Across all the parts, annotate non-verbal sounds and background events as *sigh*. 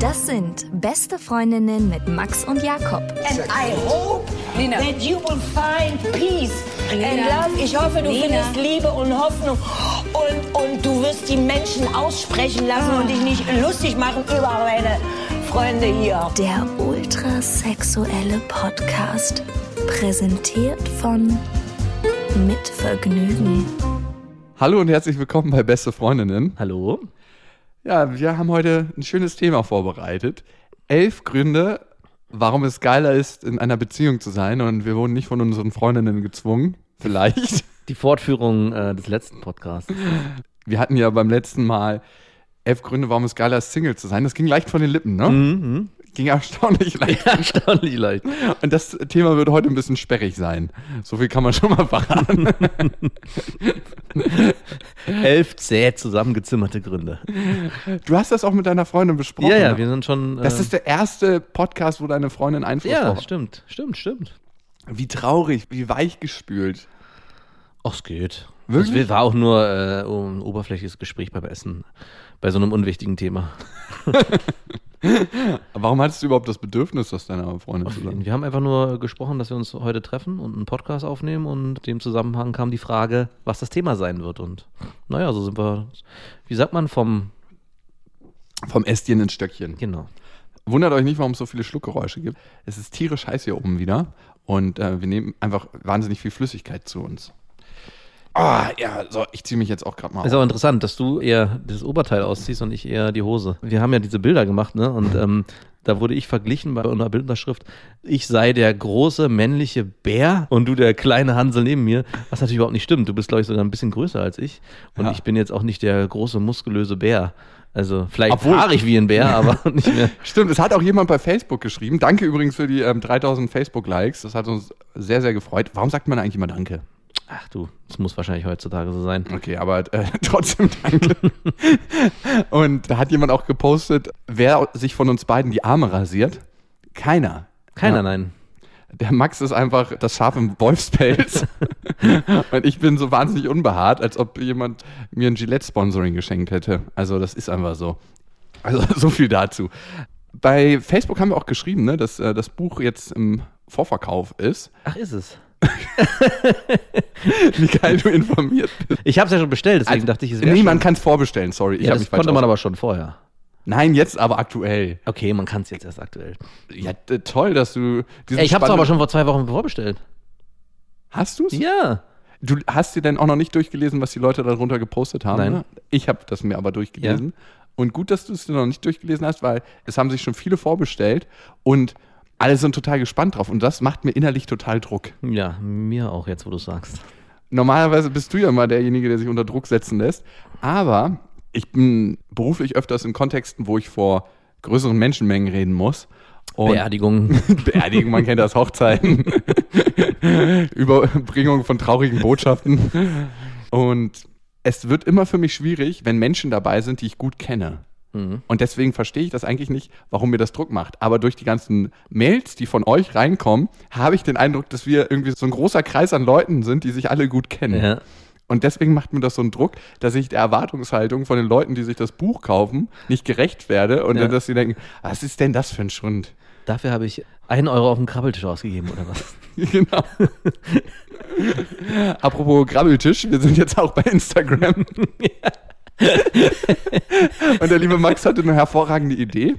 Das sind beste Freundinnen mit Max und Jakob. And I hope Nina. that you will find peace and love. Ich hoffe, du Nina. findest Liebe und Hoffnung. Und, und du wirst die Menschen aussprechen lassen und dich nicht lustig machen über meine Freunde hier. Der ultrasexuelle Podcast. Präsentiert von Mit Vergnügen. Hallo und herzlich willkommen bei Beste Freundinnen. Hallo? Ja, wir haben heute ein schönes Thema vorbereitet. Elf Gründe, warum es geiler ist, in einer Beziehung zu sein. Und wir wurden nicht von unseren Freundinnen gezwungen. Vielleicht. Die Fortführung äh, des letzten Podcasts. Wir hatten ja beim letzten Mal elf Gründe, warum es geiler ist, Single zu sein. Das ging leicht von den Lippen, ne? Mhm. Ging erstaunlich *laughs* leicht. Erstaunlich leicht. Und das Thema wird heute ein bisschen sperrig sein. So viel kann man schon mal verraten. *laughs* Elf zäh zusammengezimmerte Gründe. Du hast das auch mit deiner Freundin besprochen. Ja, ja, ne? wir sind schon. Das äh, ist der erste Podcast, wo deine Freundin Einfluss Ja, drauf hat. stimmt, stimmt, stimmt. Wie traurig, wie weichgespült. Ach, es geht. Wirklich? Es war auch nur äh, ein oberflächliches Gespräch beim Essen. Bei so einem unwichtigen Thema. *laughs* Warum hattest du überhaupt das Bedürfnis, das deiner Freundin zu sagen? Wir haben einfach nur gesprochen, dass wir uns heute treffen und einen Podcast aufnehmen und in dem Zusammenhang kam die Frage, was das Thema sein wird. Und naja, so sind wir, wie sagt man, vom, Vom Ästchen ins Stöckchen. genau. Wundert euch nicht, warum es so viele Schluckgeräusche gibt. Es ist tierisch heiß hier oben wieder und äh, wir nehmen einfach wahnsinnig viel Flüssigkeit zu uns. Ah, ja, so, ich ziehe mich jetzt auch gerade mal Ist auf. auch interessant, dass du eher das Oberteil ausziehst und ich eher die Hose. Wir haben ja diese Bilder gemacht, ne? Und ähm, da wurde ich verglichen bei einer Bildunterschrift, ich sei der große männliche Bär und du der kleine Hansel neben mir, was natürlich überhaupt nicht stimmt. Du bist, glaube ich, sogar ein bisschen größer als ich. Und Ja. ich bin jetzt auch nicht der große, muskulöse Bär. Also vielleicht Obwohl- fahrig wie ein Bär, *laughs* aber nicht mehr. Stimmt, es hat auch jemand bei Facebook geschrieben. Danke übrigens für die ähm, 3000 Facebook-Likes. Das hat uns sehr, sehr gefreut. Warum sagt man eigentlich immer Danke? Ach du, das muss wahrscheinlich heutzutage so sein. Okay, aber äh, *laughs* trotzdem danke. *laughs* Und da hat jemand auch gepostet, wer sich von uns beiden die Arme rasiert. Keiner. Keiner, Ja. nein. Der Max ist einfach das Schaf im Wolfspelz. *laughs* Und ich bin so wahnsinnig unbehaart, als ob jemand mir ein Gillette-Sponsoring geschenkt hätte. Also das ist einfach so. Also so viel dazu. Bei Facebook haben wir auch geschrieben, ne, dass äh, das Buch jetzt im Vorverkauf ist. Ach, ist es. *laughs* Wie geil du informiert bist. Ich habe es ja schon bestellt, deswegen dachte ich, es wäre Nee, schon. man kann es vorbestellen, sorry. Ich ja, das konnte man aber schon vorher. Nein, jetzt aber aktuell. Okay, man kann es jetzt erst aktuell. Ja, toll, dass du Ey, ich habe es aber schon vor zwei Wochen vorbestellt. Hast du es? Ja. Du hast dir denn auch noch nicht durchgelesen, was die Leute darunter gepostet haben? Nein. Ne? Ich habe das mir aber durchgelesen. Und gut, dass du es dir noch nicht durchgelesen hast, weil es haben sich schon viele vorbestellt und alle sind total gespannt drauf. Und das macht mir innerlich total Druck. Ja, mir auch jetzt, wo du sagst. Normalerweise bist du ja immer derjenige, der sich unter Druck setzen lässt. Aber ich bin beruflich öfters in Kontexten, wo ich vor größeren Menschenmengen reden muss. Und Beerdigung. *laughs* Beerdigung, man kennt das, Hochzeiten, *laughs* Überbringung von traurigen Botschaften. Und es wird immer für mich schwierig, wenn Menschen dabei sind, die ich gut kenne. Und deswegen verstehe ich das eigentlich nicht, warum mir das Druck macht. Aber durch die ganzen Mails, die von euch reinkommen, habe ich den Eindruck, dass wir irgendwie so ein großer Kreis an Leuten sind, die sich alle gut kennen. ja. Und deswegen macht mir das so einen Druck, dass ich der Erwartungshaltung von den Leuten, die sich das Buch kaufen, nicht gerecht werde und Ja. dann, dass sie denken, was ist denn das für ein Schund? Dafür habe ich einen Euro auf den Krabbeltisch ausgegeben, oder was? *laughs* Genau. *laughs* Apropos Grabbeltisch, wir sind jetzt auch bei Instagram. *laughs* Und der liebe Max hatte eine hervorragende Idee,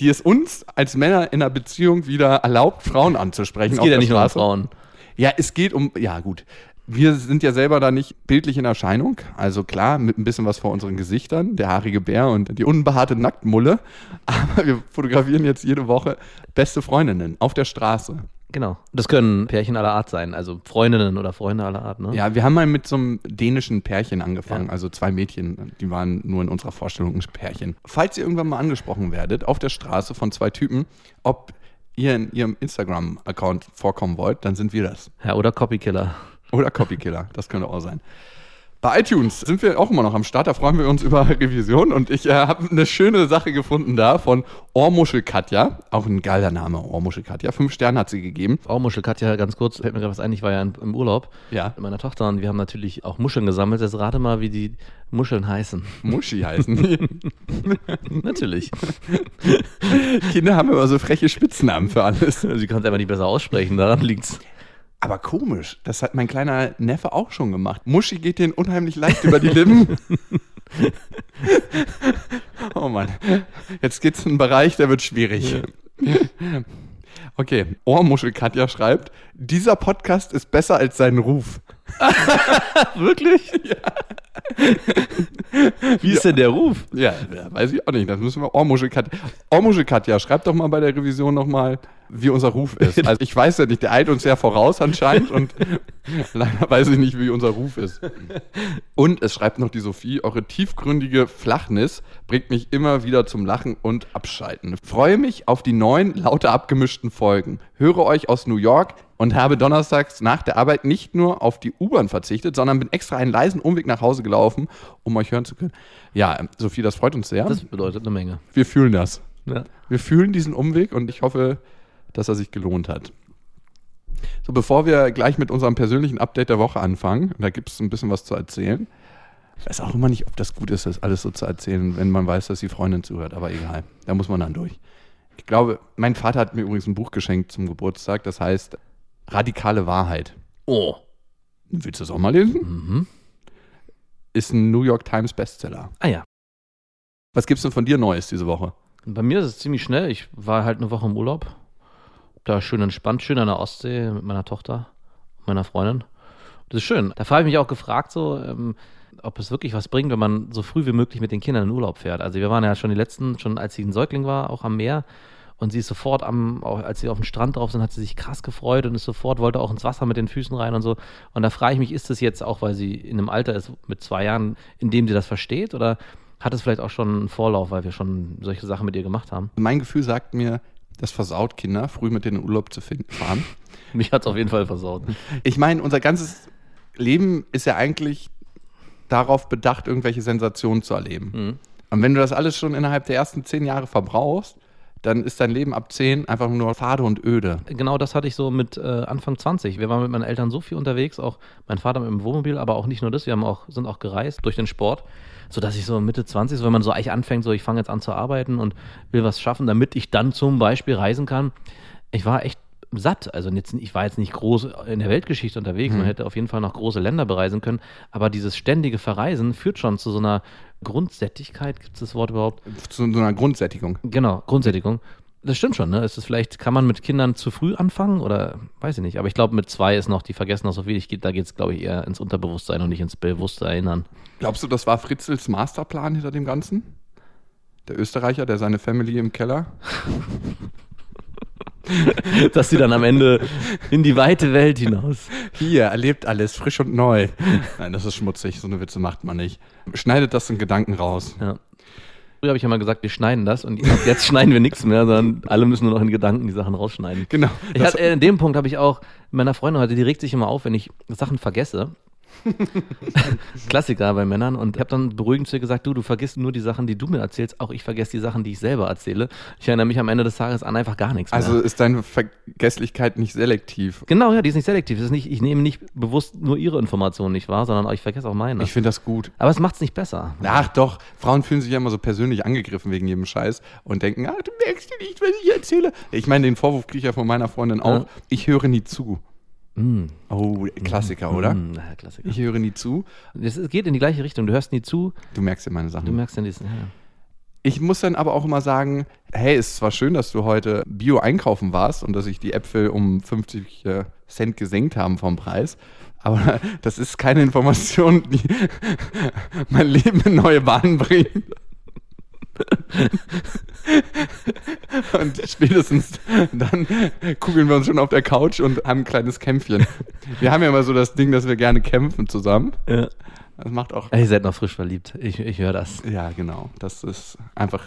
die es uns als Männer in einer Beziehung wieder erlaubt, Frauen anzusprechen. Es geht ja nicht nur um Straße. Frauen. Ja, es geht um, ja gut. Wir sind ja selber da nicht bildlich in Erscheinung. Also klar, mit ein bisschen was vor unseren Gesichtern, der haarige Bär und die unbehaarte Nacktmulle. Aber wir fotografieren jetzt jede Woche beste Freundinnen auf der Straße. Genau. Das können Pärchen aller Art sein, also Freundinnen oder Freunde aller Art, ne? Ja, wir haben mal mit so einem dänischen Pärchen angefangen, Ja. also zwei Mädchen, die waren nur in unserer Vorstellung ein Pärchen. Falls ihr irgendwann mal angesprochen werdet auf der Straße von zwei Typen, ob ihr in ihrem Instagram-Account vorkommen wollt, dann sind wir das. Ja, oder Copykiller. Oder Copykiller, das könnte auch sein. Bei iTunes sind wir auch immer noch am Start. Da freuen wir uns über *laughs* Revision. Und ich äh, habe eine schöne Sache gefunden da von Ohrmuschel Katja. Auch ein geiler Name, Ohrmuschel Katja. Fünf Sterne hat sie gegeben. Auch Muschel Katja, ganz kurz, fällt mir gerade was ein, ich war ja im Urlaub Ja. mit meiner Tochter und wir haben natürlich auch Muscheln gesammelt. Jetzt rate mal, wie die Muscheln heißen. Muschi *laughs* heißen die. natürlich. Kinder haben immer so freche Spitznamen für alles. Sie kann es einfach nicht besser aussprechen, daran liegt's. Aber komisch, das hat mein kleiner Neffe auch schon gemacht. Muschi geht den unheimlich leicht über die Lippen. *laughs* oh Mann, jetzt geht's in einen Bereich, der wird schwierig. Okay, Ohrmuschel Katja schreibt, dieser Podcast ist besser als sein Ruf. *laughs* Wirklich? Ja. Wie ist denn der Ruf? Ja, ja, weiß ich auch nicht. Das müssen wir Ohrmuschel Katja. Ohrmuschel Katja, schreibt doch mal bei der Revision nochmal, wie unser Ruf ist. *laughs* Also ich weiß ja nicht, der eilt uns ja voraus anscheinend und *laughs* leider weiß ich nicht, wie unser Ruf ist. Und es schreibt noch die Sophie, eure tiefgründige Flachnis bringt mich immer wieder zum Lachen und Abschalten. Freue mich auf die neuen, lauter abgemischten Folgen. Höre euch aus New York und habe donnerstags nach der Arbeit nicht nur auf die U-Bahn verzichtet, sondern bin extra einen leisen Umweg nach Hause gelaufen, um euch hören zu können. Ja, Sophie, das freut uns sehr. Das bedeutet eine Menge. Wir fühlen das. Ja. Wir fühlen diesen Umweg und ich hoffe, dass er sich gelohnt hat. So, bevor wir gleich mit unserem persönlichen Update der Woche anfangen, da gibt es ein bisschen was zu erzählen. Ich weiß auch immer nicht, ob das gut ist, das alles so zu erzählen, wenn man weiß, dass die Freundin zuhört, aber egal. Da muss man dann durch. Ich glaube, mein Vater hat mir übrigens ein Buch geschenkt zum Geburtstag, das heißt Radikale Wahrheit. Oh. Willst du das auch mal lesen? Mhm. Ist ein New York Times Bestseller. Ah ja. Was gibt's denn von dir Neues diese Woche? Bei mir ist es ziemlich schnell. Ich war halt eine Woche im Urlaub. Da schön entspannt, schön an der Ostsee mit meiner Tochter, meiner Freundin. Das ist schön. Da habe ich mich auch gefragt, so, ähm, ob es wirklich was bringt, wenn man so früh wie möglich mit den Kindern in den Urlaub fährt. Also wir waren ja schon die letzten, schon als sie ein Säugling war, auch am Meer. Und sie ist sofort am, auch als sie auf dem Strand drauf sind, hat sie sich krass gefreut und ist sofort, wollte auch ins Wasser mit den Füßen rein und so. Und da frage ich mich, ist das jetzt auch, weil sie in einem Alter ist mit zwei Jahren, in dem sie das versteht? Oder hat es vielleicht auch schon einen Vorlauf, weil wir schon solche Sachen mit ihr gemacht haben? Mein Gefühl sagt mir, das versaut Kinder, früh mit denen in den Urlaub zu finden, fahren. *laughs* Mich hat es auf jeden Fall versaut. Ich meine, unser ganzes Leben ist ja eigentlich darauf bedacht, irgendwelche Sensationen zu erleben. Mhm. Und wenn du das alles schon innerhalb der ersten zehn Jahre verbrauchst, dann ist dein Leben ab zehn einfach nur fade und öde. Genau das hatte ich so mit äh, Anfang 20. Wir waren mit meinen Eltern so viel unterwegs, auch mein Vater mit dem Wohnmobil, aber auch nicht nur das, wir haben auch, sind auch gereist durch den Sport, sodass ich so Mitte 20, so wenn man so eigentlich anfängt, so ich fange jetzt an zu arbeiten und will was schaffen, damit ich dann zum Beispiel reisen kann. Ich war echt satt. Also jetzt, ich war jetzt nicht groß in der Weltgeschichte unterwegs, man hätte auf jeden Fall noch große Länder bereisen können, aber dieses ständige Verreisen führt schon zu so einer Grundsättigkeit, gibt es das Wort überhaupt? Zu so einer Grundsättigung. Genau, Grundsättigung. Das stimmt schon, ne? Ist es vielleicht, kann man mit Kindern zu früh anfangen oder weiß ich nicht. Aber ich glaube, mit zwei ist noch, die vergessen noch so viel. Ich, da geht es, glaube ich, eher ins Unterbewusstsein und nicht ins bewusste Erinnern. Glaubst du, das war Fritzels Masterplan hinter dem Ganzen? Der Österreicher, der seine Family im Keller. *laughs* *laughs* Dass sie dann am Ende in die weite Welt hinaus. Hier, erlebt alles, frisch und neu. Nein, das ist schmutzig, so eine Witze macht man nicht. Schneidet das in Gedanken raus. Ja. Früher habe ich ja mal gesagt, wir schneiden das und jetzt schneiden wir nichts mehr, sondern alle müssen nur noch in Gedanken die Sachen rausschneiden. Genau. Hatte, äh, in dem Punkt habe ich auch meiner Freundin heute, die regt sich immer auf, wenn ich Sachen vergesse. *laughs* Klassiker bei Männern und ich habe dann beruhigend zu ihr gesagt, du, du vergisst nur die Sachen, die du mir erzählst, auch ich vergesse die Sachen, die ich selber erzähle. Ich erinnere mich am Ende des Tages an einfach gar nichts mehr. also ist deine Vergesslichkeit nicht selektiv. genau, ja, die ist nicht selektiv. Ist nicht, ich nehme nicht bewusst nur ihre Informationen nicht wahr, sondern ich vergesse auch meine. Ich finde das gut. Aber es macht es nicht besser. Ach doch, Frauen fühlen sich ja immer so persönlich angegriffen wegen jedem Scheiß und denken, ah, du merkst ja nicht, was ich erzähle. Ich meine, den Vorwurf kriege ich ja von meiner Freundin auch. Ja. Ich höre nie zu. Mm. Oh, Klassiker, oder? Mm, na, Klassiker. Ich höre nie zu. Es geht in die gleiche Richtung. Du hörst nie zu, Du merkst ja meine Sachen. du merkst dann diesen. Ja. Ich muss dann aber auch immer sagen, hey, es ist zwar schön, dass du heute Bio einkaufen warst und dass sich die Äpfel um 50 äh, Cent gesenkt haben vom Preis, aber *laughs* das ist keine Information, die *laughs* mein Leben in neue Bahnen bringt. *laughs* Und spätestens dann kugeln wir uns schon auf der Couch und haben ein kleines Kämpfchen. Wir haben ja immer so das Ding, dass wir gerne kämpfen zusammen. Ja. Das macht auch Ihr seid noch frisch verliebt. Ich, ich höre das. ja, genau. Das ist einfach.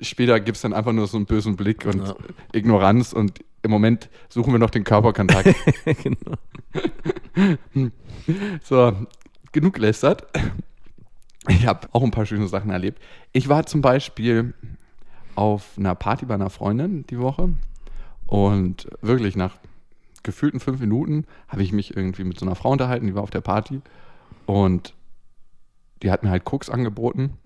Später gibt es dann einfach nur so einen bösen Blick und Ja. Ignoranz und im Moment suchen wir noch den Körperkontakt. *laughs* genau. *laughs* so, genug gelästert. Ich habe auch ein paar schöne Sachen erlebt. Ich war zum Beispiel auf einer Party bei einer Freundin die Woche und wirklich nach gefühlten fünf Minuten habe ich mich irgendwie mit so einer Frau unterhalten, die war auf der Party und die hat mir halt Koks angeboten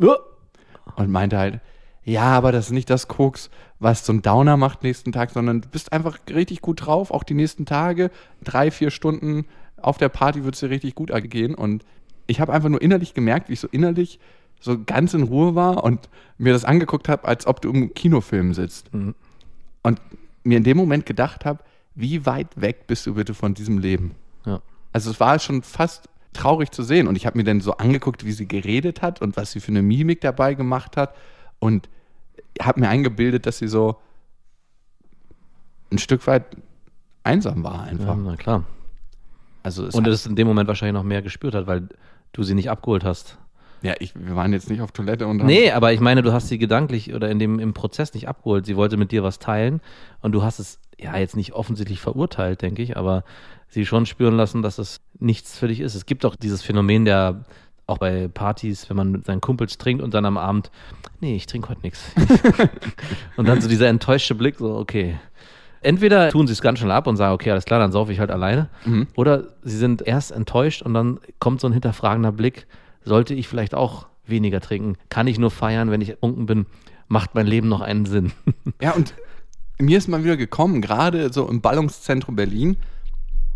und meinte halt, ja, aber das ist nicht das Koks, was so ein Downer macht nächsten Tag, sondern du bist einfach richtig gut drauf, auch die nächsten Tage, drei, vier Stunden auf der Party wird es dir richtig gut gehen und ich habe einfach nur innerlich gemerkt, wie ich so innerlich so ganz in Ruhe war und mir das angeguckt habe, als ob du im Kinofilm sitzt. Mhm. Und mir in dem Moment gedacht habe, wie weit weg bist du bitte von diesem Leben? Ja. Also es war schon fast traurig zu sehen. Und ich habe mir dann so angeguckt, wie sie geredet hat und was sie für eine Mimik dabei gemacht hat. Und habe mir eingebildet, dass sie so ein Stück weit einsam war einfach. ja, na klar. Also es Und es in dem Moment wahrscheinlich noch mehr gespürt hat, weil du sie nicht abgeholt hast. ja, ich, wir waren jetzt nicht auf Toilette und Nee, aber ich meine, du hast sie gedanklich oder in dem, im Prozess nicht abgeholt. Sie wollte mit dir was teilen und du hast es ja jetzt nicht offensichtlich verurteilt, denke ich, aber sie schon spüren lassen, dass es nichts für dich ist. Es gibt auch dieses Phänomen der auch bei Partys, wenn man mit seinen Kumpels trinkt und dann am Abend, nee, ich trinke heute nichts. *laughs* und dann so dieser enttäuschte Blick, so, okay. Entweder tun sie es ganz schnell ab und sagen, okay, alles klar, dann saufe ich halt alleine. Oder sie sind erst enttäuscht und dann kommt so ein hinterfragender Blick, sollte ich vielleicht auch weniger trinken? Kann ich nur feiern, wenn ich betrunken bin? Macht mein Leben noch einen Sinn? *laughs* Ja, und mir ist mal wieder gekommen, gerade so im Ballungszentrum Berlin,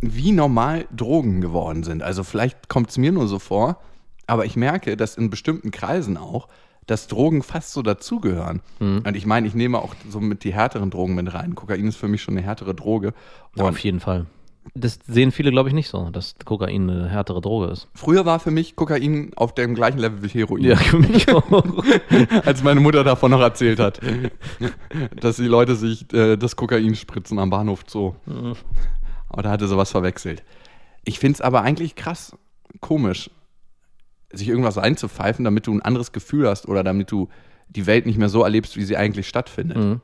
wie normal Drogen geworden sind. Also vielleicht kommt es mir nur so vor, aber ich merke, dass in bestimmten Kreisen auch, dass Drogen fast so dazugehören. Und ich meine, ich nehme auch so mit die härteren Drogen mit rein. Kokain ist für mich schon eine härtere Droge. Und Auf jeden Fall. Das sehen viele, glaube ich, nicht so, dass Kokain eine härtere Droge ist. früher war für mich Kokain auf dem gleichen Level wie Heroin. Ja, für mich *laughs* auch. als meine Mutter davon noch erzählt hat, dass die Leute sich äh, das Kokain spritzen am Bahnhof Zoo. Aber da hatte sowas verwechselt. Ich finde es aber eigentlich krass komisch, sich irgendwas einzupfeifen, damit du ein anderes Gefühl hast oder damit du die Welt nicht mehr so erlebst, wie sie eigentlich stattfindet. Mhm.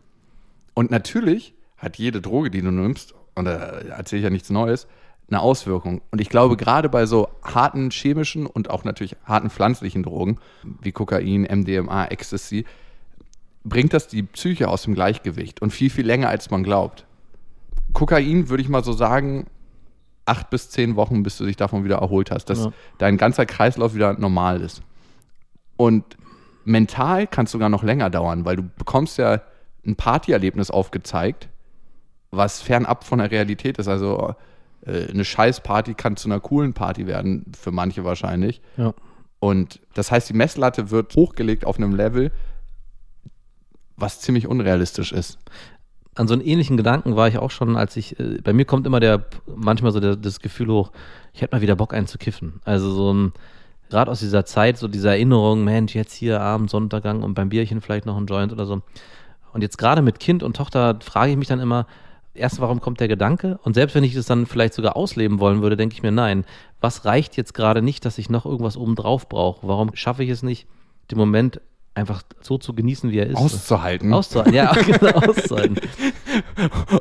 Und natürlich hat jede Droge, die du nimmst, und da erzähle ich ja nichts Neues, eine Auswirkung. Und ich glaube, gerade bei so harten chemischen und auch natürlich harten pflanzlichen Drogen, wie Kokain, MDMA, Ecstasy, bringt das die Psyche aus dem Gleichgewicht und viel, viel länger, als man glaubt. Kokain, würde ich mal so sagen, acht bis zehn Wochen, bis du dich davon wieder erholt hast, dass Ja. dein ganzer Kreislauf wieder normal ist. Und mental kann es sogar noch länger dauern, weil du bekommst ja ein Partyerlebnis aufgezeigt, was fernab von der Realität ist. Also äh, eine Scheißparty kann zu einer coolen Party werden, für manche wahrscheinlich. Ja. Und das heißt, die Messlatte wird hochgelegt auf einem Level, was ziemlich unrealistisch ist. An so einen ähnlichen Gedanken war ich auch schon, als ich, äh, bei mir kommt immer der, manchmal so der, das Gefühl hoch, ich hätte mal wieder Bock einzukiffen. Also so ein, gerade aus dieser Zeit, so diese Erinnerung, Mensch, jetzt hier Abend, Sonnenuntergang und beim Bierchen vielleicht noch ein Joint oder so. Und jetzt gerade mit Kind und Tochter frage ich mich dann immer, erst, warum kommt der Gedanke? Und selbst wenn ich das dann vielleicht sogar ausleben wollen würde, denke ich mir, nein, was reicht jetzt gerade nicht, dass ich noch irgendwas obendrauf brauche? Warum schaffe ich es nicht, den Moment einfach so zu genießen, wie er ist? Auszuhalten. Auszuhalten, ja, *laughs* genau, auszuhalten.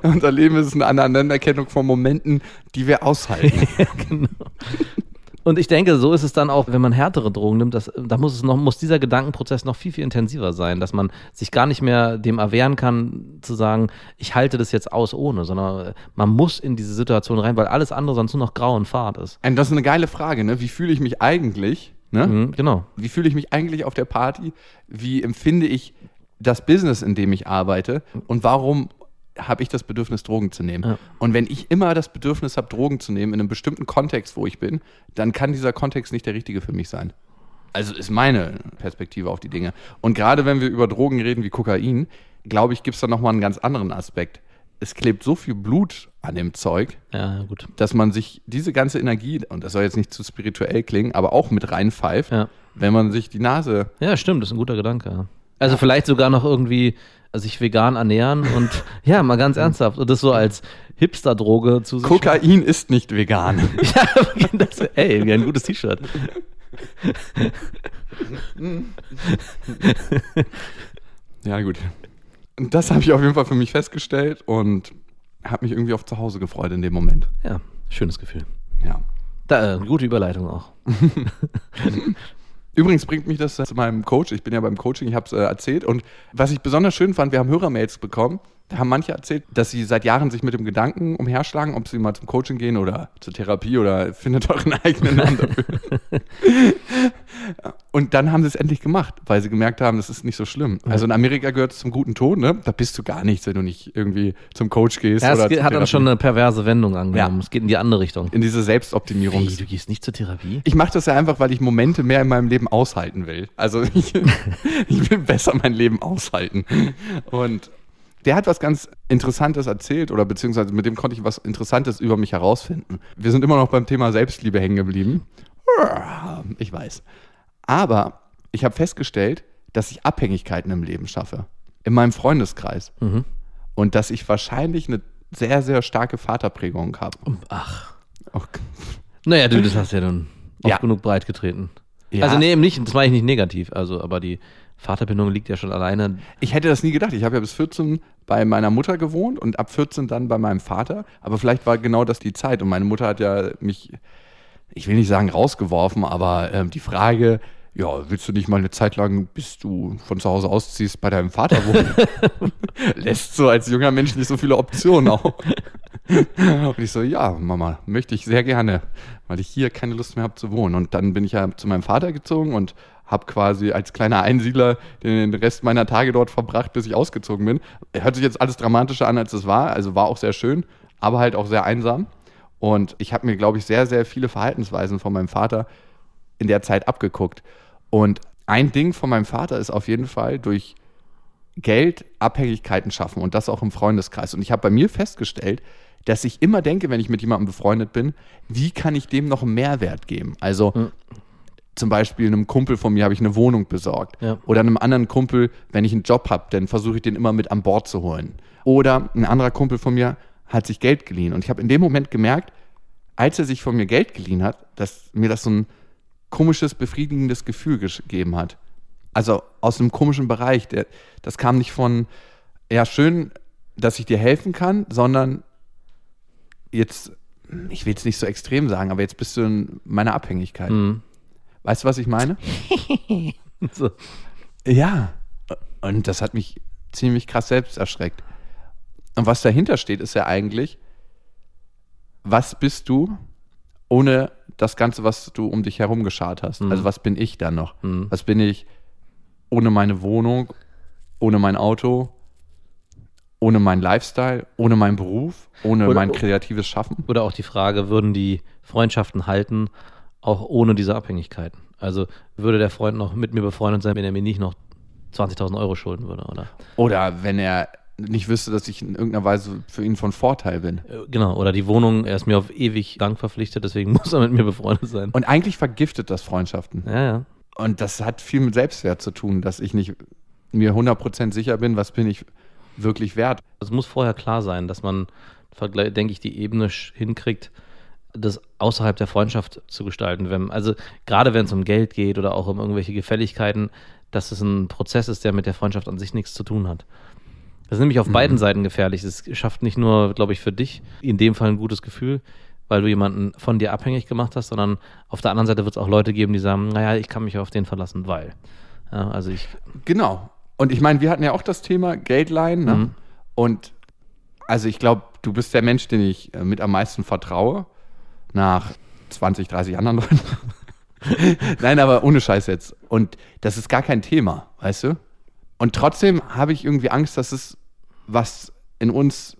Unser Leben ist eine Aneinanderkennung von Momenten, die wir aushalten. *laughs* Und ich denke, so ist es dann auch, wenn man härtere Drogen nimmt, dass, da muss es noch, muss dieser Gedankenprozess noch viel, viel intensiver sein, dass man sich gar nicht mehr dem erwehren kann, zu sagen, ich halte das jetzt aus ohne, sondern äh, man muss in diese Situation rein, weil alles andere sonst nur noch grau und fad ist. Und das ist eine geile Frage, ne? Wie fühle ich mich eigentlich? Ne? Mhm, genau. Wie fühle ich mich eigentlich auf der Party? Wie empfinde ich das Business, in dem ich arbeite? Und warum habe ich das Bedürfnis, Drogen zu nehmen? Ja. Und wenn ich immer das Bedürfnis habe, Drogen zu nehmen, in einem bestimmten Kontext, wo ich bin, dann kann dieser Kontext nicht der richtige für mich sein. Also ist meine Perspektive auf die Dinge. Und gerade wenn wir über Drogen reden wie Kokain, glaube ich, gibt es da nochmal einen ganz anderen Aspekt. Es klebt so viel Blut an dem Zeug, Ja, gut. dass man sich diese ganze Energie, und das soll jetzt nicht zu spirituell klingen, aber auch mit reinpfeift, Ja. wenn man sich die Nase. Ja, stimmt, das ist ein guter Gedanke. Also vielleicht sogar noch irgendwie sich vegan ernähren und *laughs* ja, mal ganz ernsthaft. Und das so als Hipster-Droge zu sich. Kokain ist nicht vegan. *laughs* Ja, das, ey, wie ein gutes T-Shirt. *laughs* ja, gut. Das habe ich auf jeden Fall für mich festgestellt und habe mich irgendwie auf zu Hause gefreut in dem Moment. Ja, schönes Gefühl. Ja. Da, äh, gute Überleitung auch. *laughs* Übrigens bringt mich das zu meinem Coach. Ich bin ja beim Coaching, ich habe es äh, erzählt. Und was ich besonders schön fand, wir haben Hörermails bekommen. Da haben manche erzählt, dass sie seit Jahren sich mit dem Gedanken umherschlagen, ob sie mal zum Coaching gehen oder zur Therapie oder findet euren *laughs* eigenen Namen dafür. *laughs* Und dann haben sie es endlich gemacht, weil sie gemerkt haben, das ist nicht so schlimm. Also in Amerika gehört es zum guten Ton, ne? Da bist du gar nichts, wenn du nicht irgendwie zum Coach gehst. Ja, es hat dann schon eine perverse Wendung angenommen. Ja. Es geht in die andere Richtung. in diese Selbstoptimierung. Wie, du gehst nicht zur Therapie? Ich mache das ja einfach, weil ich Momente mehr in meinem Leben aushalten will. Also ich, *laughs* ich will besser mein Leben aushalten. Und der hat was ganz Interessantes erzählt oder beziehungsweise mit dem konnte ich was Interessantes über mich herausfinden. Wir sind immer noch beim Thema Selbstliebe hängen geblieben. Ich weiß. Aber ich habe festgestellt, dass ich Abhängigkeiten im Leben schaffe. In meinem Freundeskreis. Und dass ich wahrscheinlich eine sehr, sehr starke Vaterprägung habe. Ach. Oh, Naja, du, das hast ja dann Ja. oft genug breit getreten. Ja. Also nee, eben nicht, das meine ich nicht negativ. Also, aber die Vaterbindung liegt ja schon alleine. Ich hätte das nie gedacht. Ich habe ja bis 14 bei meiner Mutter gewohnt und ab 14 dann bei meinem Vater. Aber vielleicht war genau das die Zeit. Und meine Mutter hat ja mich, ich will nicht sagen rausgeworfen, aber ähm, die Frage, ja, willst du nicht mal eine Zeit lang, bis du von zu Hause ausziehst, bei deinem Vater wohnen? *laughs* Lässt so als junger Mensch nicht so viele Optionen auch. Und ich so, ja, Mama, möchte ich sehr gerne, weil ich hier keine Lust mehr habe zu wohnen. Und dann bin ich ja zu meinem Vater gezogen und habe quasi als kleiner Einsiedler den Rest meiner Tage dort verbracht, bis ich ausgezogen bin. Hört sich jetzt alles dramatischer an, als es war. Also war auch sehr schön, aber halt auch sehr einsam. Und ich habe mir, glaube ich, sehr, sehr viele Verhaltensweisen von meinem Vater in der Zeit abgeguckt. Und ein Ding von meinem Vater ist auf jeden Fall durch Geld Abhängigkeiten schaffen und das auch im Freundeskreis. Und ich habe bei mir festgestellt, dass ich immer denke, wenn ich mit jemandem befreundet bin, wie kann ich dem noch einen Mehrwert geben? Also zum Beispiel einem Kumpel von mir habe ich eine Wohnung besorgt. Ja. Oder einem anderen Kumpel, wenn ich einen Job habe, dann versuche ich den immer mit an Bord zu holen. Oder ein anderer Kumpel von mir hat sich Geld geliehen. Und ich habe in dem Moment gemerkt, als er sich von mir Geld geliehen hat, dass mir das so ein komisches, befriedigendes Gefühl gegeben hat. Also aus einem komischen Bereich. Der, das kam nicht von, ja, schön, dass ich dir helfen kann, sondern jetzt, ich will es nicht so extrem sagen, aber jetzt bist du in meiner Abhängigkeit. Mhm. Weißt du, was ich meine? *laughs* So. Ja. Und das hat mich ziemlich krass selbst erschreckt. Und was dahinter steht, ist ja eigentlich, was bist du ohne das Ganze, was du um dich herum geschart hast? Also was bin ich dann noch? Was bin ich ohne meine Wohnung, ohne mein Auto, ohne meinen Lifestyle, ohne meinen Beruf, ohne Oder- mein kreatives Schaffen? Oder auch die Frage, würden die Freundschaften halten, auch ohne diese Abhängigkeiten? Also würde der Freund noch mit mir befreundet sein, wenn er mir nicht noch 20.000 Euro schulden würde, oder? Oder wenn er nicht wüsste, dass ich in irgendeiner Weise für ihn von Vorteil bin. Äh, Genau, oder die Wohnung, er ist mir auf ewig lang verpflichtet, deswegen *laughs* muss er mit mir befreundet sein. Und eigentlich vergiftet das Freundschaften. ja, ja. Und das hat viel mit Selbstwert zu tun, dass ich nicht mir 100% sicher bin, was bin ich wirklich wert. Es muss vorher klar sein, dass man, denke ich, die Ebene hinkriegt, das außerhalb der Freundschaft zu gestalten. Wenn, also gerade wenn es um Geld geht oder auch um irgendwelche Gefälligkeiten, dass es ein Prozess ist, der mit der Freundschaft an sich nichts zu tun hat. Das ist nämlich auf beiden Seiten gefährlich. Es schafft nicht nur, glaube ich, für dich in dem Fall ein gutes Gefühl, weil du jemanden von dir abhängig gemacht hast, sondern auf der anderen Seite wird es auch Leute geben, die sagen, naja, ich kann mich auf den verlassen, weil. Ja, also ich, Genau. Und ich meine, wir hatten ja auch das Thema Geldleihen. Ne? Mhm. Und also ich glaube, du bist der Mensch, den ich äh, mit am meisten vertraue. Nach 20, 30 anderen Leuten. *laughs* Nein, aber ohne Scheiß jetzt. Und das ist gar kein Thema, weißt du? Und trotzdem habe ich irgendwie Angst, dass es was in uns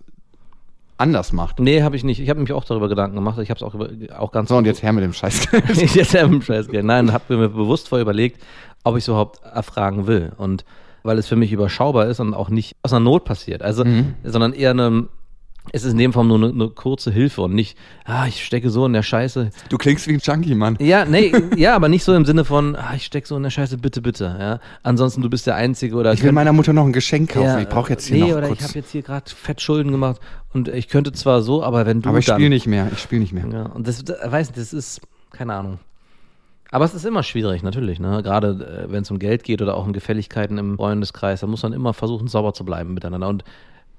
anders macht. nee, habe ich nicht. Ich habe mich auch darüber Gedanken gemacht. Ich habe es auch, über, auch ganz So, und jetzt her mit dem Scheiß. ich *laughs* jetzt im Scheißgeld. Nein, habe mir bewusst vorher überlegt, ob ich es überhaupt erfragen will. Und weil es für mich überschaubar ist und auch nicht aus einer Not passiert. Also, sondern eher eine, es ist in dem Fall nur eine, eine kurze Hilfe und nicht, ah, ich stecke so in der Scheiße. Du klingst wie ein Junkie, Mann. Ja, nee, ja, aber nicht so im Sinne von, ah, ich stecke so in der Scheiße, bitte, bitte. Ja. Ansonsten, du bist der Einzige oder Ich will meiner Mutter noch ein Geschenk kaufen. ich brauche jetzt hier nee, noch oder kurz. ich habe jetzt hier gerade Fettschulden gemacht und ich könnte zwar so, aber wenn du aber ich spiele nicht mehr. Ich spiele nicht mehr. ja, und das, das weiß nicht, das ist, keine Ahnung. Aber es ist immer schwierig, natürlich, ne? Gerade äh, wenn es um Geld geht oder auch um Gefälligkeiten im Freundeskreis, da muss man immer versuchen, sauber zu bleiben miteinander. Und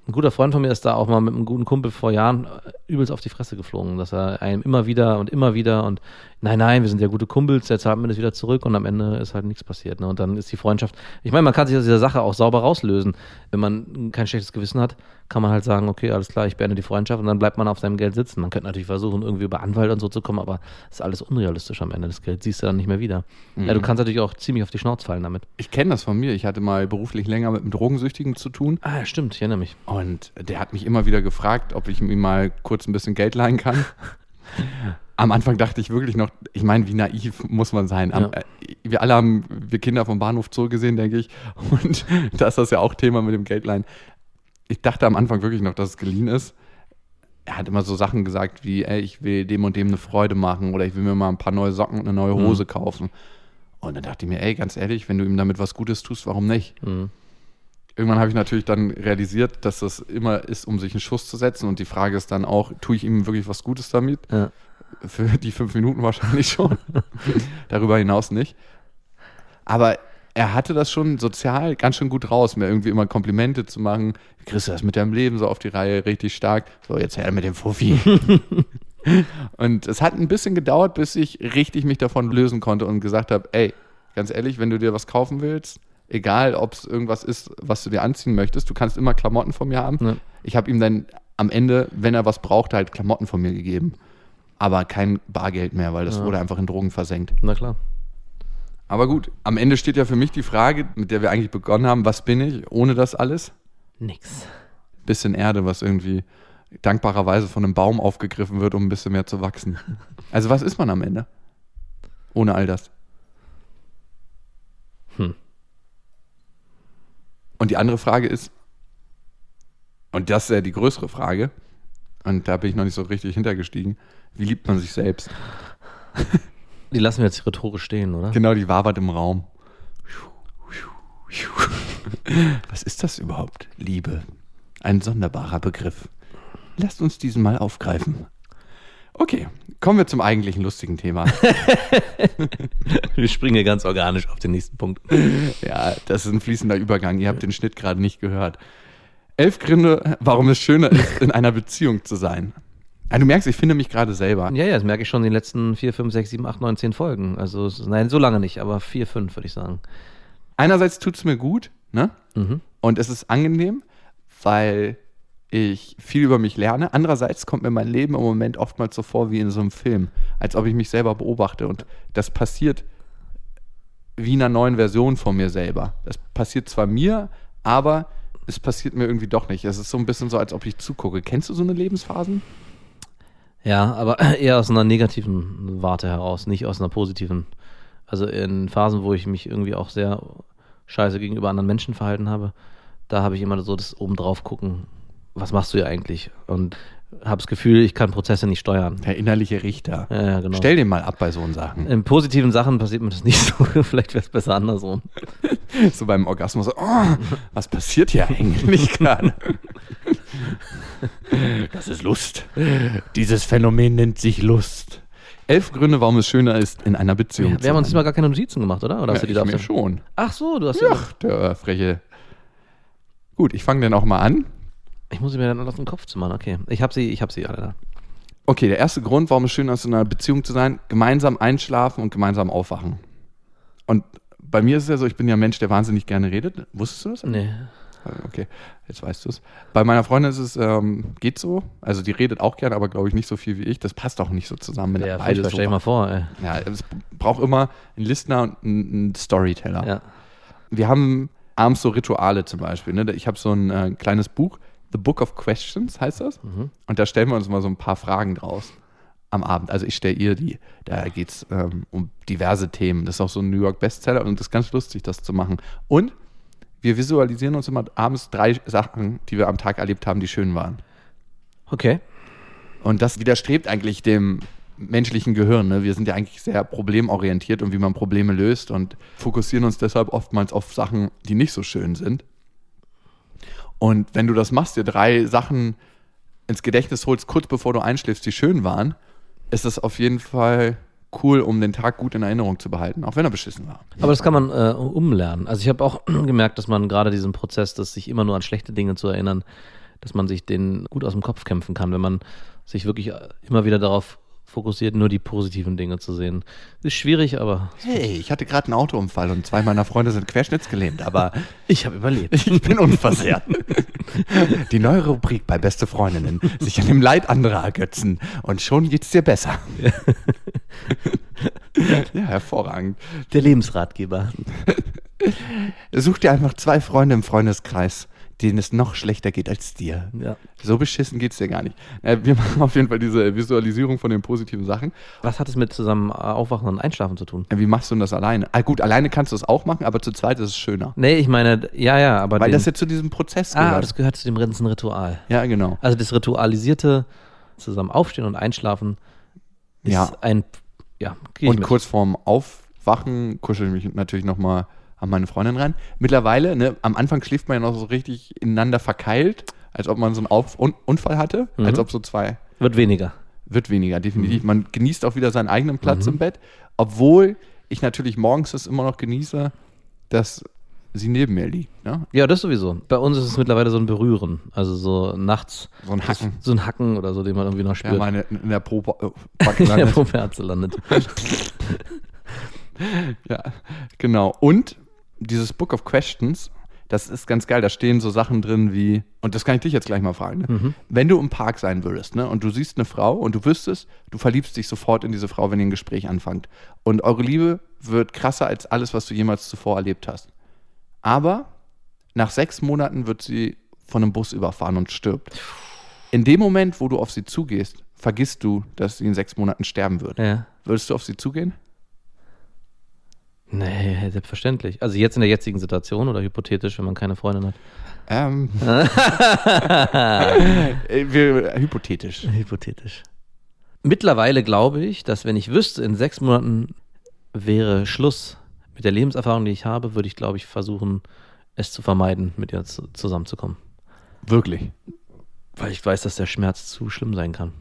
Ein guter Freund von mir ist da auch mal mit einem guten Kumpel vor Jahren äh, übelst auf die Fresse geflogen, dass er einem immer wieder und immer wieder und nein, nein, wir sind ja gute Kumpels, jetzt zahlt mir das wieder zurück und am Ende ist halt nichts passiert. Ne? Und dann ist die Freundschaft, ich meine, man kann sich aus dieser Sache auch sauber rauslösen. Wenn man kein schlechtes Gewissen hat, kann man halt sagen, okay, alles klar, ich beende die Freundschaft und dann bleibt man auf seinem Geld sitzen. Man könnte natürlich versuchen, irgendwie über Anwalt und so zu kommen, aber das ist alles unrealistisch am Ende. Das Geld siehst du dann nicht mehr wieder. Ja, du kannst natürlich auch ziemlich auf die Schnauze fallen damit. Ich kenne das von mir. Ich hatte mal beruflich länger mit einem Drogensüchtigen zu tun. Ah, ja, stimmt, ich erinnere mich. Und der hat mich immer wieder gefragt, ob ich ihm mal kurz ein bisschen Geld leihen kann. *laughs* Am Anfang dachte ich wirklich noch, ich meine, wie naiv muss man sein? Am, Ja. äh, wir alle haben wir Kinder vom Bahnhof Zoo gesehen, denke ich. *laughs* Und da ist das ja auch Thema mit dem Geldleihen. Ich dachte am Anfang wirklich noch, dass es geliehen ist. Er hat immer so Sachen gesagt wie, ey, ich will dem und dem eine Freude machen oder ich will mir mal ein paar neue Socken und eine neue Hose kaufen. Und dann dachte ich mir, ey, ganz ehrlich, wenn du ihm damit was Gutes tust, warum nicht? Mhm. Irgendwann habe ich natürlich dann realisiert, dass das immer ist, um sich einen Schuss zu setzen. Und die Frage ist dann auch, tue ich ihm wirklich was Gutes damit? Ja. Für die fünf Minuten wahrscheinlich schon. *laughs* Darüber hinaus nicht. Aber er hatte das schon sozial ganz schön gut raus, mir irgendwie immer Komplimente zu machen. Wie kriegst du das mit deinem Leben so auf die Reihe? Richtig stark. So, jetzt her mit dem Fuffi. *laughs* und es hat ein bisschen gedauert, bis ich richtig mich davon lösen konnte und gesagt habe, ey, ganz ehrlich, wenn du dir was kaufen willst, egal ob es irgendwas ist, was du dir anziehen möchtest, du kannst immer Klamotten von mir haben. Ja. Ich habe ihm dann am Ende, wenn er was brauchte, halt Klamotten von mir gegeben. Aber kein Bargeld mehr, weil das wurde einfach in Drogen versenkt. Na klar. Aber gut, am Ende steht ja für mich die Frage, mit der wir eigentlich begonnen haben, was bin ich ohne das alles? Nix. Bisschen Erde, was irgendwie dankbarerweise von einem Baum aufgegriffen wird, um ein bisschen mehr zu wachsen. Also was ist man am Ende? Ohne all das. Hm. Und die andere Frage ist, und das ist ja die größere Frage, und da bin ich noch nicht so richtig hintergestiegen, wie liebt man sich selbst? *laughs* Die lassen wir jetzt rhetorisch stehen, oder? Genau, die wabert im Raum. *laughs* Was ist das überhaupt? Liebe. Ein sonderbarer Begriff. Lasst uns diesen mal aufgreifen. Okay, kommen wir zum eigentlichen lustigen Thema. *laughs* Wir springen hier ganz organisch auf den nächsten Punkt. ja, das ist ein fließender Übergang. Ihr habt den Schnitt gerade nicht gehört. Elf Gründe, warum es schöner ist, in einer Beziehung zu sein. Ja, du merkst, ich finde mich gerade selber. Ja, ja, das merke ich schon in den letzten 4, 5, 6, 7, 8, 9, 10 Folgen. Also, nein, so lange nicht, aber 4, 5 würde ich sagen. einerseits tut es mir gut, ne? Mhm. Und es ist angenehm, weil ich viel über mich lerne. Andererseits kommt mir mein Leben im Moment oftmals so vor wie in so einem Film, als ob ich mich selber beobachte. Und das passiert wie in einer neuen Version von mir selber. Das passiert zwar mir, aber es passiert mir irgendwie doch nicht. Es ist so ein bisschen so, als ob ich zugucke. Kennst du so eine Lebensphasen? Ja, aber *clears throat* eher aus einer negativen Warte heraus, nicht aus einer positiven. Also in Phasen, wo ich mich irgendwie auch sehr scheiße gegenüber anderen Menschen verhalten habe, da habe ich immer so das obendrauf gucken, was machst du hier eigentlich? Und habe das Gefühl, ich kann Prozesse nicht steuern. Der innerliche Richter. Ja, ja, genau. Stell den mal ab bei so Sachen. In positiven Sachen passiert mir das nicht so. *laughs* Vielleicht wäre es besser andersrum. *laughs* So beim Orgasmus, oh, was passiert hier eigentlich *laughs* gerade? Das ist Lust. Dieses Phänomen nennt sich Lust. Elf Gründe, warum es schöner ist, in einer Beziehung Wir haben uns diesmal gar keine Notizen gemacht, oder? Oder hast du die ja, da ich mir schon. Ach so, du hast ja. Ach, der freche. Gut, ich fange dann auch mal an. Ich muss sie mir dann auf den Kopf zimmern. Okay, ich habe sie, ich habe sie alle da. Okay, der erste Grund, warum es schön ist, in einer Beziehung zu sein, gemeinsam einschlafen und gemeinsam aufwachen. Und bei mir ist es ja so, ich bin ja ein Mensch, der wahnsinnig gerne redet. Wusstest du das? Nee. Okay, jetzt weißt du es. Bei meiner Freundin ist es, ähm, geht so. Also die redet auch gerne, aber glaube ich nicht so viel wie ich. Das passt auch nicht so zusammen. Ja, beide so stell dir mal vor, ey. Ja, es braucht immer einen Listener und einen einen Storyteller. Ja. Wir haben abends so Rituale zum Beispiel. Ne? Ich habe so ein äh, kleines Buch, The Book of Questions heißt das. Und da stellen wir uns mal so ein paar Fragen draus am Abend. Also ich stelle ihr die. Da geht es ähm, um diverse Themen. Das ist auch so ein New York Bestseller und das ist ganz lustig, das zu machen. Und wir visualisieren uns immer abends drei Sachen, die wir am Tag erlebt haben, die schön waren. Okay. Und das widerstrebt eigentlich dem menschlichen Gehirn. Ne? Wir sind ja eigentlich sehr problemorientiert und wie man Probleme löst und fokussieren uns deshalb oftmals auf Sachen, die nicht so schön sind. Und wenn du das machst, dir drei Sachen ins Gedächtnis holst, kurz bevor du einschläfst, die schön waren, ist das auf jeden Fall cool, um den Tag gut in Erinnerung zu behalten, auch wenn er beschissen war. Aber das kann man äh, umlernen. Also ich habe auch *clears throat* gemerkt, dass man gerade diesen Prozess, dass sich immer nur an schlechte Dinge zu erinnern, dass man sich den gut aus dem Kopf kämpfen kann, wenn man sich wirklich immer wieder darauf fokussiert, nur die positiven Dinge zu sehen. Ist schwierig, aber Hey, ich hatte gerade einen Autounfall und zwei meiner Freunde sind querschnittsgelähmt, aber *laughs* ich habe überlebt. *laughs* ich bin unversehrt. *laughs* Die neue Rubrik bei Beste Freundinnen, sich an dem Leid anderer ergötzen und schon geht's dir besser. Ja, hervorragend. Der Lebensratgeber. Such dir einfach zwei Freunde im Freundeskreis, denen es noch schlechter geht als dir. Ja. So beschissen geht's dir gar nicht. Äh, Wir *laughs* machen auf jeden Fall diese Visualisierung von den positiven Sachen. Was hat es mit zusammen Aufwachen und Einschlafen zu tun? Äh, Wie machst du denn das alleine? Ah, gut, alleine kannst du es auch machen, aber zu zweit ist es schöner. Nee, ich meine, ja, ja, aber Weil den, das jetzt zu diesem Prozess ah, gehört. das gehört zu dem ganzen Ritual. ja, genau. Also das ritualisierte zusammen aufstehen und einschlafen ist Ja. ein, ja, Und kurz vorm Aufwachen kuschel ich mich natürlich nochmal an meine Freundin ran. Mittlerweile, ne, am Anfang schläft man ja noch so richtig ineinander verkeilt, als ob man so einen Auf Un Unfall hatte, Mhm. als ob so zwei Wird weniger. Wird weniger, definitiv. Mhm. Man genießt auch wieder seinen eigenen Platz im Bett, obwohl ich natürlich morgens es immer noch genieße, dass sie neben mir liegt. Ne? Ja, das sowieso. Bei uns ist es mittlerweile so ein Berühren. Also so nachts So ein Hacken. so ein Hacken oder so, den man irgendwie noch Ja, spürt. meine in der Po äh, *laughs* der landet. Pumpherze landet. *laughs* Ja, genau. Und dieses Book of Questions, das ist ganz geil. Da stehen so Sachen drin wie, und das kann ich dich jetzt gleich mal fragen, ne? Mhm. wenn du im Park sein würdest ne, und du siehst eine Frau und du wüsstest, du verliebst dich sofort in diese Frau, wenn ihr ein Gespräch anfangt. Und eure Liebe wird krasser als alles, was du jemals zuvor erlebt hast. Aber nach sechs Monaten wird sie von einem Bus überfahren und stirbt. In dem Moment, wo du auf sie zugehst, vergisst du, dass sie in sechs Monaten sterben wird. ja. Würdest du auf sie zugehen? Nee, selbstverständlich. Also jetzt in der jetzigen Situation oder hypothetisch, wenn man keine Freundin hat. Ähm. *laughs* Äh, hypothetisch. Hypothetisch. Mittlerweile glaube ich, dass wenn ich wüsste, in sechs Monaten wäre Schluss mit der Lebenserfahrung, die ich habe, würde ich, glaube ich, versuchen, es zu vermeiden, mit ihr zu, zusammenzukommen. Wirklich. Weil ich weiß, dass der Schmerz zu schlimm sein kann.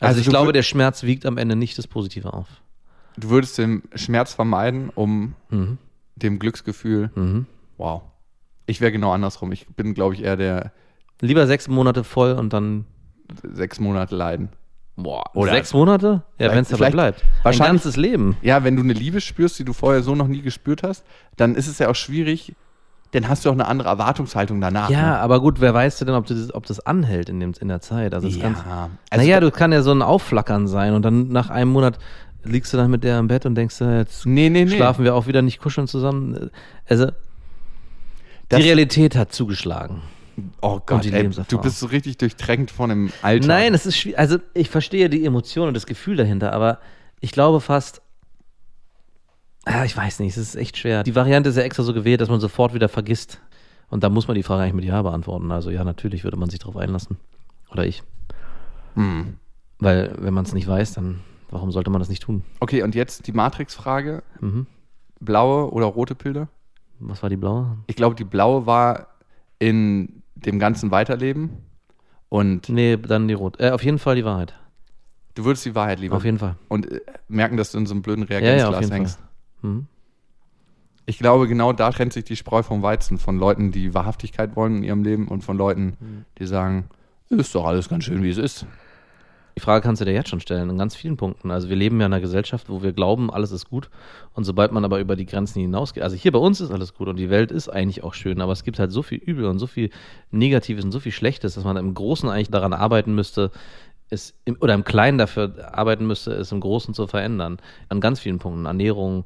Also, Also ich glaube, der Schmerz wiegt am Ende nicht das Positive auf. Du würdest den Schmerz vermeiden, um Mhm. dem Glücksgefühl. Mhm. Wow. Ich wäre genau andersrum. Ich bin, glaube ich, eher der Lieber sechs Monate voll und dann sechs Monate leiden. boah, Oder- sechs Monate? Ja, wenn es dabei bleibt. Ein wahrscheinlich- ganzes Leben. Ja, wenn du eine Liebe spürst, die du vorher so noch nie gespürt hast, dann ist es ja auch schwierig. Dann hast du auch eine andere Erwartungshaltung danach. Ja, ne? aber gut, wer weiß denn, ob das, ob das anhält in, dem, in der Zeit? Also das ja. kann's- Also, naja, du kann ja so ein Aufflackern sein und dann nach einem Monat liegst du dann mit der im Bett und denkst, äh, jetzt Nee, nee, nee. schlafen wir auch wieder nicht kuscheln zusammen. Also Das- die Realität hat zugeschlagen. Oh Gott, ey, du bist so richtig durchtränkt von dem Alter. Nein, es ist schwierig. Also ich verstehe die Emotion und das Gefühl dahinter, aber ich glaube fast, ah, ich weiß nicht, es ist echt schwer. Die Variante ist ja extra so gewählt, dass man sofort wieder vergisst. Und da muss man die Frage eigentlich mit Ja beantworten. Also ja, natürlich würde man sich darauf einlassen. Oder ich. Hm. Weil wenn man es nicht weiß, dann warum sollte man das nicht tun? Okay, und jetzt die Matrix-Frage. Mhm. Blaue oder rote Pille? Was war die blaue? Ich glaube, die blaue war in dem ganzen Weiterleben. Und Nee, dann die rote. Äh, auf jeden Fall die Wahrheit. du würdest die Wahrheit lieber. Auf jeden Fall. Und äh, merken, dass du in so einem blöden Ja, ja, Reagenzglas jeden hängst. Mhm. Ich glaube, genau da trennt sich die Spreu vom Weizen. Von Leuten, die Wahrhaftigkeit wollen in ihrem Leben und von Leuten, Mhm. die sagen, ist doch alles ganz schön, wie es ist. Die Frage kannst du dir jetzt schon stellen, in ganz vielen Punkten. Also wir leben ja in einer Gesellschaft, wo wir glauben, alles ist gut. Und sobald man aber über die Grenzen hinausgeht, also hier bei uns ist alles gut und die Welt ist eigentlich auch schön, aber es gibt halt so viel Übel und so viel Negatives und so viel Schlechtes, dass man im Großen eigentlich daran arbeiten müsste, es im, oder im Kleinen dafür arbeiten müsste, es im Großen zu verändern. An ganz vielen Punkten. Ernährung,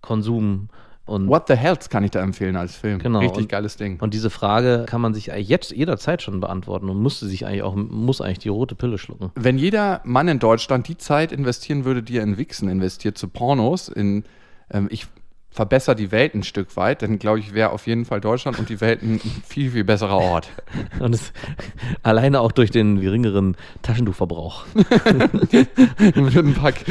Konsum und What the Hells kann ich da empfehlen als Film. Genau, Richtig und- geiles Ding. Und diese Frage kann man sich jetzt jederzeit schon beantworten und musste sich eigentlich auch, muss eigentlich die rote Pille schlucken. Wenn jeder Mann in Deutschland die Zeit investieren würde, die er in Wichsen investiert, zu Pornos, in ähm, ich verbessere die Welt ein Stück weit, dann glaube ich, wäre auf jeden Fall Deutschland und die Welt ein viel, viel besserer Ort. *laughs* Und es, *laughs* alleine auch durch den geringeren Taschentuchverbrauch *laughs* Mit ein Pack-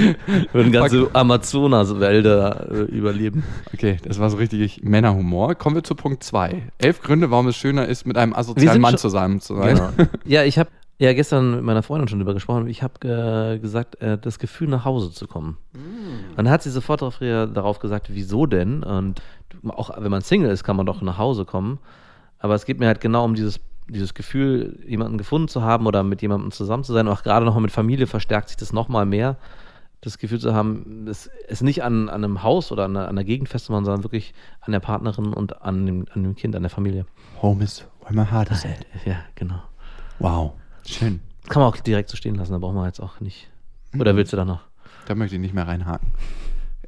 würden ganze Amazonaswälder äh, überleben. Okay, das war so richtig Männerhumor. Kommen wir zu Punkt 2. Elf Gründe, warum es schöner ist, mit einem asozialen Mann zusammen zu sein. Genau. Ja, ich habe ja gestern mit meiner Freundin schon drüber gesprochen. Ich habe äh, gesagt, äh, das Gefühl, nach Hause zu kommen. Und dann hat sie sofort darauf, darauf gesagt, wieso denn? Und auch wenn man Single ist, kann man doch nach Hause kommen. Aber es geht mir halt genau um dieses dieses Gefühl, jemanden gefunden zu haben oder mit jemandem zusammen zu sein, auch gerade nochmal mit Familie verstärkt sich das nochmal mehr. Das Gefühl zu haben, es, es nicht an, an einem Haus oder an einer, an einer Gegend festzumachen, sondern wirklich an der Partnerin und an dem, an dem Kind, an der Familie. Home is where my heart is at. Ja, genau. Wow, schön. Kann man auch direkt so stehen lassen, da brauchen wir jetzt auch nicht. Oder willst du da noch? Da möchte ich nicht mehr reinhaken.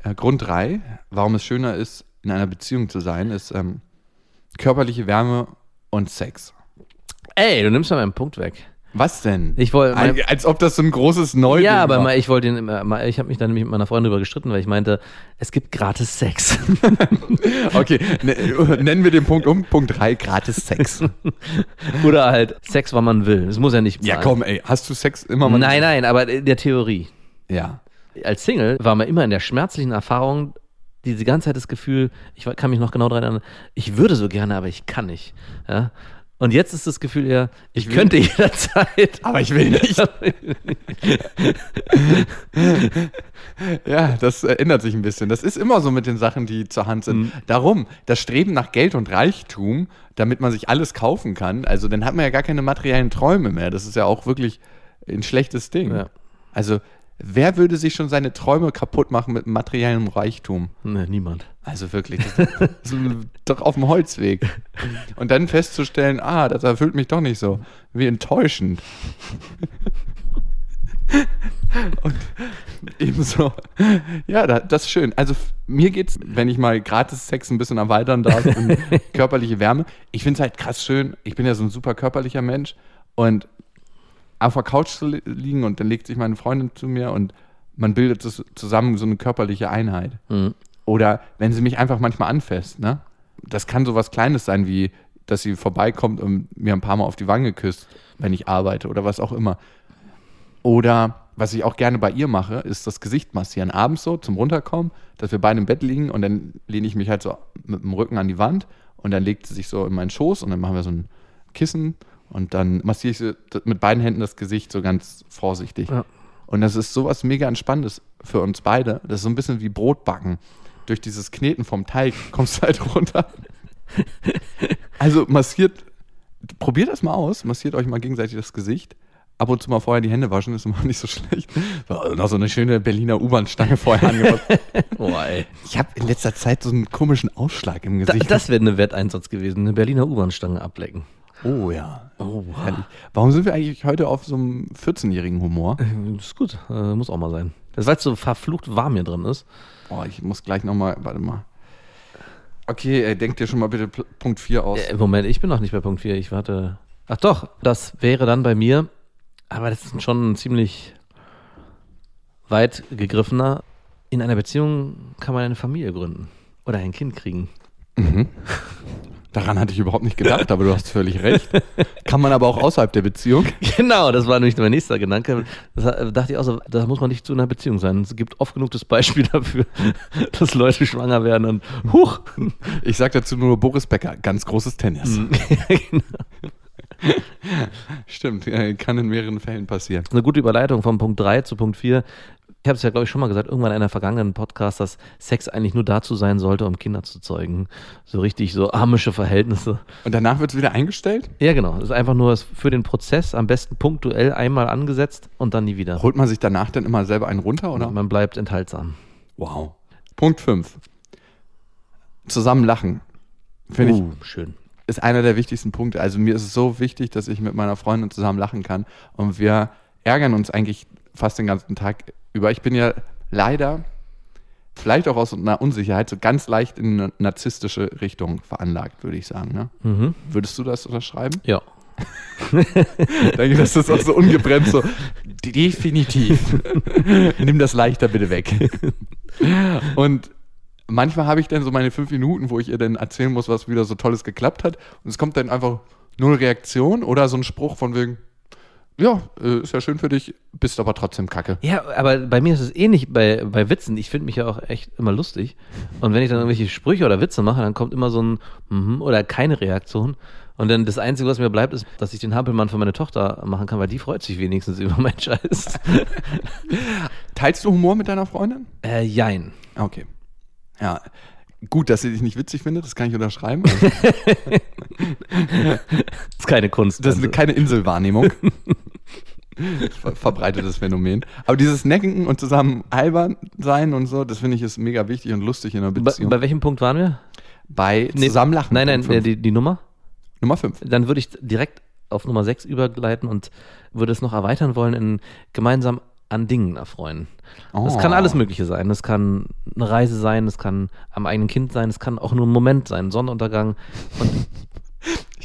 Äh, Grund drei, warum es schöner ist, in einer Beziehung zu sein, ist ähm, körperliche Wärme und Sex. Ey, du nimmst mal meinen Punkt weg. Was denn? Ich wollte- Als, als ob das so ein großes Neuding Ja, aber mal, ich wollte ihn immer- ich habe mich dann nämlich mit meiner Freundin darüber gestritten, weil ich meinte, es gibt gratis Sex. *laughs* Okay, ne, nennen wir den Punkt um. Punkt drei, gratis Sex. *laughs* Oder halt Sex, wann man will. Es muss ja nicht ja, sein. komm, ey, hast du Sex immer mal? Nein, nein, aber in der Theorie. Ja. Als Single war man immer in der schmerzlichen Erfahrung, diese ganze Zeit das Gefühl, ich kann mich noch genau daran erinnern, ich würde so gerne, aber ich kann nicht. Ja? Und jetzt ist das Gefühl eher, ich, will- könnte jederzeit. Aber ich will nicht. *laughs* Ja, das ändert sich ein bisschen. Das ist immer so mit den Sachen, die zur Hand sind. Darum, das Streben nach Geld und Reichtum, damit man sich alles kaufen kann, also dann hat man ja gar keine materiellen Träume mehr. Das ist ja auch wirklich ein schlechtes Ding. Ja. Also, wer würde sich schon seine Träume kaputt machen mit materiellem Reichtum? Nee, niemand. Also wirklich, das ist doch auf dem Holzweg. Und dann festzustellen, ah, das erfüllt mich doch nicht so. Wie enttäuschend. Und ebenso, ja, da, das ist schön. Also mir geht's, wenn ich mal gratis Sex ein bisschen erweitern darf *laughs* körperliche Wärme, ich finde es halt krass schön. Ich bin ja so ein super körperlicher Mensch und auf der Couch zu li- liegen und dann legt sich meine Freundin zu mir und man bildet das zusammen so eine körperliche Einheit. Mhm. Oder wenn sie mich einfach manchmal anfasst, ne? Das kann so was Kleines sein, wie, dass sie vorbeikommt und mir ein paar Mal auf die Wange küsst, wenn ich arbeite oder was auch immer. Oder was ich auch gerne bei ihr mache, ist das Gesicht massieren. Abends so zum Runterkommen, dass wir beide im Bett liegen und dann lehne ich mich halt so mit dem Rücken an die Wand und dann legt sie sich so in meinen Schoß und dann machen wir so ein Kissen und dann massiere ich sie mit beiden Händen das Gesicht so ganz vorsichtig. Ja. Und das ist sowas mega Entspannendes für uns beide. Das ist so ein bisschen wie Brotbacken. Durch dieses Kneten vom Teig *laughs* kommst du halt runter. *laughs* Also massiert, probiert das mal aus, massiert euch mal gegenseitig das Gesicht. Ab und zu mal vorher die Hände waschen, ist immer *laughs* nicht so schlecht. So, noch so eine schöne Berliner U-Bahn-Stange vorher angemacht. Oh, ey. Ich habe in letzter Zeit so einen komischen Ausschlag im Da, Gesicht. das wäre eine Wetteinsatz gewesen, eine Berliner U-Bahn-Stange ablecken. oh ja. Oh, Herrlich. Warum sind wir eigentlich heute auf so einem 14-jährigen Humor? Das ist gut, äh, muss auch mal sein. Das, weil es so verflucht warm hier drin ist. Boah, ich muss gleich nochmal, warte mal. Okay, äh, denkt dir schon mal bitte P Punkt 4 aus. Äh, Moment, ich bin noch nicht bei Punkt 4. Ich warte. Ach doch, das wäre dann bei mir, aber das ist schon ein ziemlich weit gegriffener. In einer Beziehung kann man eine Familie gründen oder ein Kind kriegen. *laughs* Daran hatte ich überhaupt nicht gedacht, aber du hast völlig recht. Kann man aber auch außerhalb der Beziehung. *laughs* Genau, das war nämlich mein nächster Gedanke. Das dachte ich auch so, da muss man nicht zu einer Beziehung sein. Es gibt oft genug das Beispiel *laughs* dafür, dass Leute schwanger werden und huch. Ich sag dazu nur Boris Becker, ganz großes Tennis. *laughs* genau. Stimmt, äh, kann in mehreren Fällen passieren. Eine gute Überleitung von Punkt 3 zu Punkt 4. Ich habe es ja, glaube ich, schon mal gesagt, irgendwann in einer vergangenen Podcast, dass Sex eigentlich nur dazu sein sollte, um Kinder zu zeugen. So richtig, so amische Verhältnisse. Und danach wird es wieder eingestellt? Ja, genau. Das ist einfach nur für den Prozess am besten punktuell einmal angesetzt und dann nie wieder. Holt man sich danach dann immer selber einen runter, oder? Man bleibt enthaltsam. Wow. Punkt 5. Zusammen lachen. Finde ich, Uh, schön. ist einer der wichtigsten Punkte. Also mir ist es so wichtig, dass ich mit meiner Freundin zusammen lachen kann. Und wir ärgern uns eigentlich fast den ganzen Tag über. Ich bin ja leider, vielleicht auch aus einer Unsicherheit, so ganz leicht in eine narzisstische Richtung veranlagt, würde ich sagen. Ne? Mhm. Würdest du das unterschreiben? Ja. Ich *laughs* denke, das ist auch so ungebremst so. Definitiv. *laughs* Nimm das leichter bitte weg. Und manchmal habe ich dann so meine fünf Minuten, wo ich ihr dann erzählen muss, was wieder so Tolles geklappt hat. Und es kommt dann einfach null Reaktion oder so ein Spruch von wegen, ja, äh, ist ja schön für dich, bist aber trotzdem kacke. Ja, aber bei mir ist es ähnlich bei, bei Witzen. Ich finde mich ja auch echt immer lustig. Und wenn ich dann irgendwelche Sprüche oder Witze mache, dann kommt immer so ein mhm oder keine Reaktion. Und dann das Einzige, was mir bleibt, ist, dass ich den Hampelmann für meine Tochter machen kann, weil die freut sich wenigstens über meinen Scheiß. *laughs* Teilst du Humor mit deiner Freundin? äh, jein. Okay. Ja. Gut, dass sie dich nicht witzig findet, das kann ich unterschreiben. *laughs* Das ist keine Kunst. Das ist eine, keine Inselwahrnehmung. *laughs* Ver *laughs* verbreitetes Phänomen. Aber dieses Necken und zusammen albern sein und so, das finde ich ist mega wichtig und lustig in einer bei, Beziehung. bei welchem Punkt waren wir? Bei Nee, zusammen lachen. Nein, nein, die, die Nummer? Nummer 5. Dann würde ich direkt auf Nummer 6 übergleiten und würde es noch erweitern wollen in gemeinsam an Dingen erfreuen. Das Oh. kann alles Mögliche sein. Das kann eine Reise sein, das kann am eigenen Kind sein, es kann auch nur ein Moment sein, ein Sonnenuntergang. Und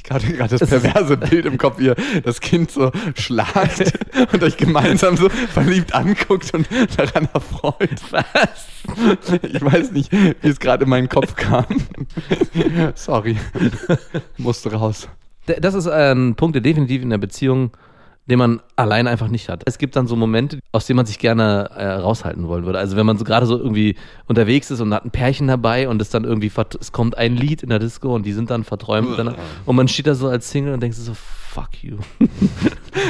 Ich hatte gerade das perverse *laughs* Bild im Kopf, wie ihr das Kind so schlagt und euch gemeinsam so verliebt anguckt und daran erfreut. was? Ich weiß nicht, wie es gerade in meinen Kopf kam. Sorry. *laughs* Musste raus. Das ist ein Punkt, der definitiv in der Beziehung, den man allein einfach nicht hat. Es gibt dann so Momente, aus denen man sich gerne äh, raushalten wollen würde. Also wenn man so gerade so irgendwie unterwegs ist und hat ein Pärchen dabei und es dann irgendwie, es kommt ein Lied in der Disco und die sind dann verträumt dann, und man steht da so als Single und denkt so, fuck you.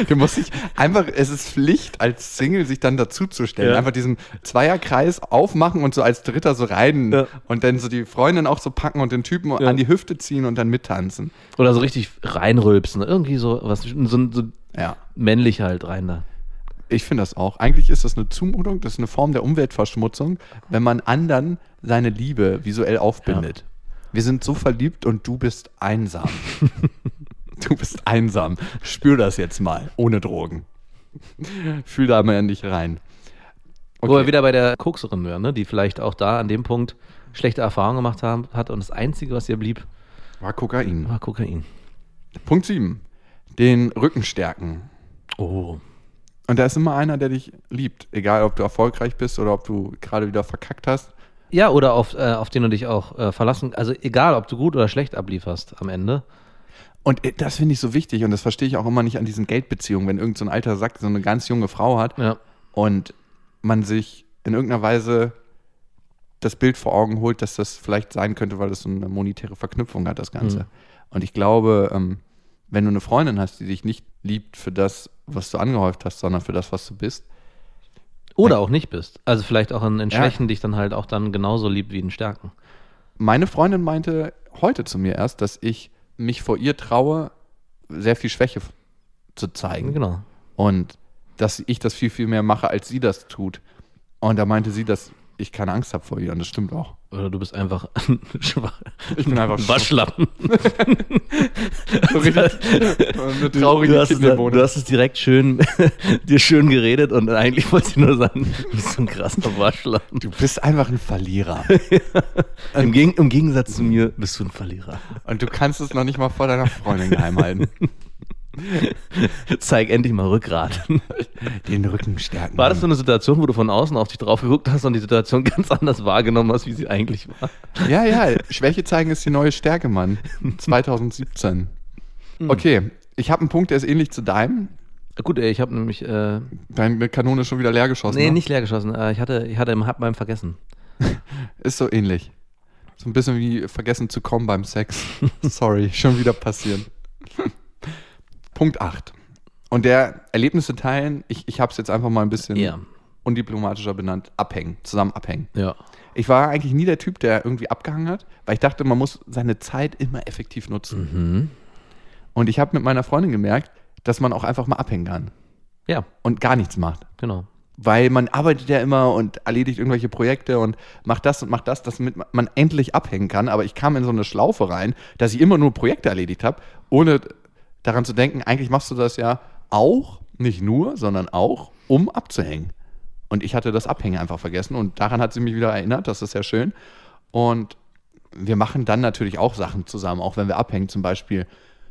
Du musst dich einfach, es ist Pflicht, als Single sich dann dazuzustellen. Ja. Einfach diesen Zweierkreis aufmachen und so als Dritter so rein Ja. und dann so die Freundin auch so packen und den Typen an die Hüfte ziehen und dann mittanzen. Oder so richtig reinrülpsen. Irgendwie so was, so, so Ja. Männlich halt rein da. Ich finde das auch. Eigentlich ist das eine Zumutung, das ist eine Form der Umweltverschmutzung, wenn man anderen seine Liebe visuell aufbindet. Wir sind so verliebt und du bist einsam. *laughs* du bist einsam. Spür das jetzt mal, ohne Drogen. Fühl da mal in dich rein. Wo wir wieder bei der Kokserin wären, ne? die vielleicht auch da an dem Punkt schlechte Erfahrungen gemacht haben, hat und das Einzige, was ihr blieb, War Kokain. war Kokain. Punkt 7. Den Rücken stärken. Oh. Und da ist immer einer, der dich liebt. Egal, ob du erfolgreich bist oder ob du gerade wieder verkackt hast. Ja, oder auf, äh, auf den du dich auch äh, verlassen, also egal, ob du gut oder schlecht ablieferst am Ende. Und äh, das finde ich so wichtig und das verstehe ich auch immer nicht an diesen Geldbeziehungen, wenn irgendein so ein alter Sack so eine ganz junge Frau hat Ja. und man sich in irgendeiner Weise das Bild vor Augen holt, dass das vielleicht sein könnte, weil das so eine monetäre Verknüpfung hat, das Ganze. Mhm. Und ich glaube, ähm, wenn du eine Freundin hast, die dich nicht liebt für das, was du angehäuft hast, sondern für das, was du bist, Oder auch nicht bist. Also vielleicht auch in, in Ja. Schwächen dich dann halt auch dann genauso liebt wie in Stärken. meine Freundin meinte heute zu mir erst, dass ich mich vor ihr traue, sehr viel Schwäche zu zeigen. Genau. Und dass ich das viel, viel mehr mache, als sie das tut. Und da meinte sie, dass ich keine Angst habe vor ihr. Und das stimmt auch. Oder du bist einfach *laughs* schwach. Ich bin einfach *laughs* Waschlappen. *laughs* so richtig eine traurige du, hast es, du hast es direkt schön, dir schön geredet und eigentlich wollte ich nur sagen, du bist so ein krasser Waschlappen. Du bist einfach ein Verlierer. Im, Geg Im Gegensatz zu mir bist du ein Verlierer. Und du kannst es noch nicht mal vor deiner Freundin geheim halten. *laughs* Zeig endlich mal Rückgrat. Den Rücken stärken. War das so eine Situation, wo du von außen auf dich drauf geguckt hast und die Situation *laughs* ganz anders wahrgenommen hast, wie sie eigentlich war? Ja, ja. Schwäche zeigen ist die neue Stärke, Mann. 2017. Okay. Ich habe einen Punkt, der ist ähnlich zu deinem. Gut, ey, ich habe nämlich, äh, Deine Kanone ist schon wieder leer geschossen. nee, ne? nicht leer geschossen. Äh, ich hatte, ich hatte im Hub beim Vergessen. *laughs* Ist so ähnlich. So ein bisschen wie vergessen zu kommen beim Sex. Sorry, schon wieder passieren. Punkt 8. Und der Erlebnisse teilen, ich, ich habe es jetzt einfach mal ein bisschen Ja. undiplomatischer benannt, abhängen, zusammen abhängen. Ja. Ich war eigentlich nie der Typ, der irgendwie abgehangen hat, weil ich dachte, man muss seine Zeit immer effektiv nutzen. Mhm. Und ich habe mit meiner Freundin gemerkt, dass man auch einfach mal abhängen kann Ja, und gar nichts macht. genau. Weil man arbeitet ja immer und erledigt irgendwelche Projekte und macht das und macht das, damit man endlich abhängen kann. Aber ich kam in so eine Schlaufe rein, dass ich immer nur Projekte erledigt habe, ohne daran zu denken, eigentlich machst du das ja auch, nicht nur, sondern auch, um abzuhängen. Und ich hatte das Abhängen einfach vergessen und daran hat sie mich wieder erinnert, das ist ja schön. Und wir machen dann natürlich auch Sachen zusammen, auch wenn wir abhängen. Zum Beispiel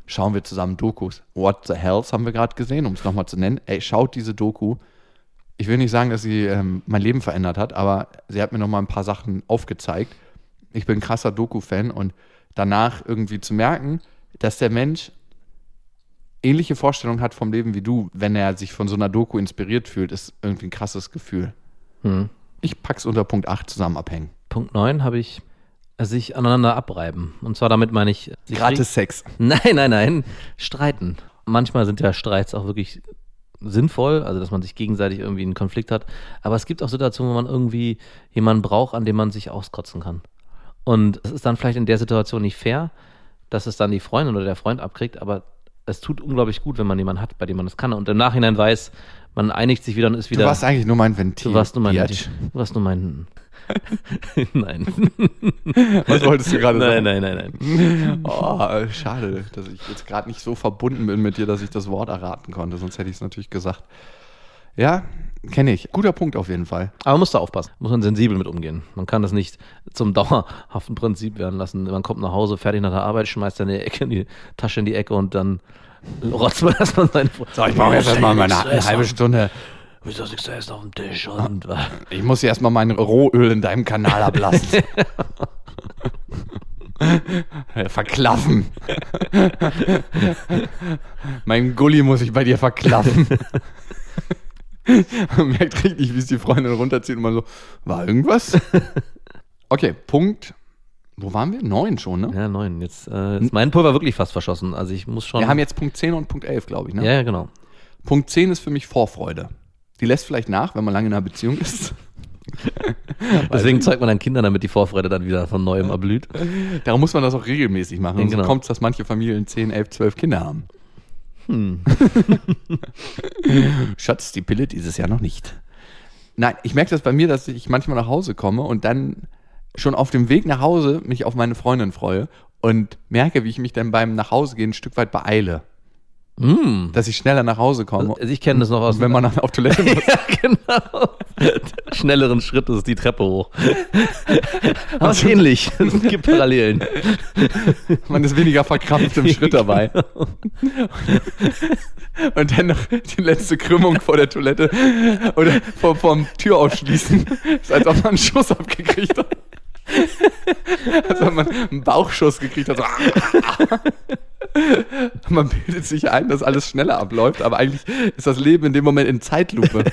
schauen wir zusammen Dokus. What the Hells haben wir gerade gesehen, um es nochmal zu nennen. Ey, schaut diese Doku. Ich will nicht sagen, dass sie ähm, mein Leben verändert hat, aber sie hat mir nochmal ein paar Sachen aufgezeigt. Ich bin ein krasser Doku-Fan und danach irgendwie zu merken, dass der Mensch ähnliche Vorstellungen hat vom Leben wie du, wenn er sich von so einer Doku inspiriert fühlt, ist irgendwie ein krasses Gefühl. Hm. Ich pack's unter Punkt 8 zusammen abhängen. Punkt 9 habe ich äh, sich aneinander abreiben. Und zwar damit meine ich. sich Gratis Sex. *laughs* Nein, nein, nein. Streiten. Manchmal sind ja Streits auch wirklich sinnvoll, also dass man sich gegenseitig irgendwie einen Konflikt hat. Aber es gibt auch Situationen, wo man irgendwie jemanden braucht, an dem man sich auskotzen kann. Und es ist dann vielleicht in der Situation nicht fair, dass es dann die Freundin oder der Freund abkriegt, aber es tut unglaublich gut, wenn man jemanden hat, bei dem man das kann. Und im Nachhinein weiß, man einigt sich wieder und ist wieder. Du warst eigentlich nur mein Ventil. Du warst nur mein, Biatch. du warst nur mein. *laughs* nein. *laughs* Was wolltest du gerade Nein, sagen? nein, nein, nein. Oh, schade, dass ich jetzt gerade nicht so verbunden bin mit dir, dass ich das Wort erraten konnte. Sonst hätte ich es natürlich gesagt. Ja, kenne ich. Guter Punkt auf jeden Fall. Aber man muss da aufpassen. Muss man sensibel mit umgehen. Man kann das nicht zum dauerhaften Prinzip werden lassen. Man kommt nach Hause, fertig nach der Arbeit, schmeißt seine Ecke in die Tasche in die Ecke und dann rotzt man *laughs* erstmal seine So, ich brauche jetzt erstmal meine eine halbe Stunde. Wieso ist nichts zu essen auf dem Tisch? Und Ich muss hier erstmal mein Rohöl in deinem Kanal ablassen. *laughs* verklaffen. mein Gulli muss ich bei dir verklaffen. *laughs* *laughs* Man merkt richtig, wie es die Freundin runterzieht und man so, war irgendwas? *laughs* Okay, Punkt. Wo waren wir? Neun schon, ne? ja, neun. Jetzt äh, ist mein Pulver wirklich fast verschossen. Also ich muss schon. Wir haben jetzt Punkt 10 und Punkt 11, glaube ich, ne? ja, ja, genau. Punkt 10 ist für mich Vorfreude. Die lässt vielleicht nach, wenn man lange in einer Beziehung ist. *laughs* Deswegen zeigt man dann Kindern, damit die Vorfreude dann wieder von neuem erblüht. Darum muss man das auch regelmäßig machen. Und Genau. so kommt es, dass manche Familien 10, 11, 12 Kinder haben. Hm. *laughs* Schatz, die Pille dieses Jahr noch nicht. Nein, ich merke das bei mir, dass ich manchmal nach Hause komme und dann schon auf dem Weg nach Hause mich auf meine Freundin freue und merke, wie ich mich dann beim Nachhausegehen ein Stück weit beeile. Mm. Dass ich schneller nach Hause komme. Also ich kenne das noch aus wenn man *laughs* dann auf Toilette *laughs* muss. ja, genau. Schnelleren Schritt ist die Treppe hoch. *laughs* Aber ist ähnlich. Es gibt Parallelen. Man ist weniger verkrampft im Schritt dabei. Und dann noch die letzte Krümmung vor der Toilette oder vor, vorm Türausschließen. Ist, als ob man einen Schuss abgekriegt hat. Als ob man einen Bauchschuss gekriegt hat. So. *laughs* Man bildet sich ein, dass alles schneller abläuft, aber eigentlich ist das Leben in dem Moment in Zeitlupe. *laughs*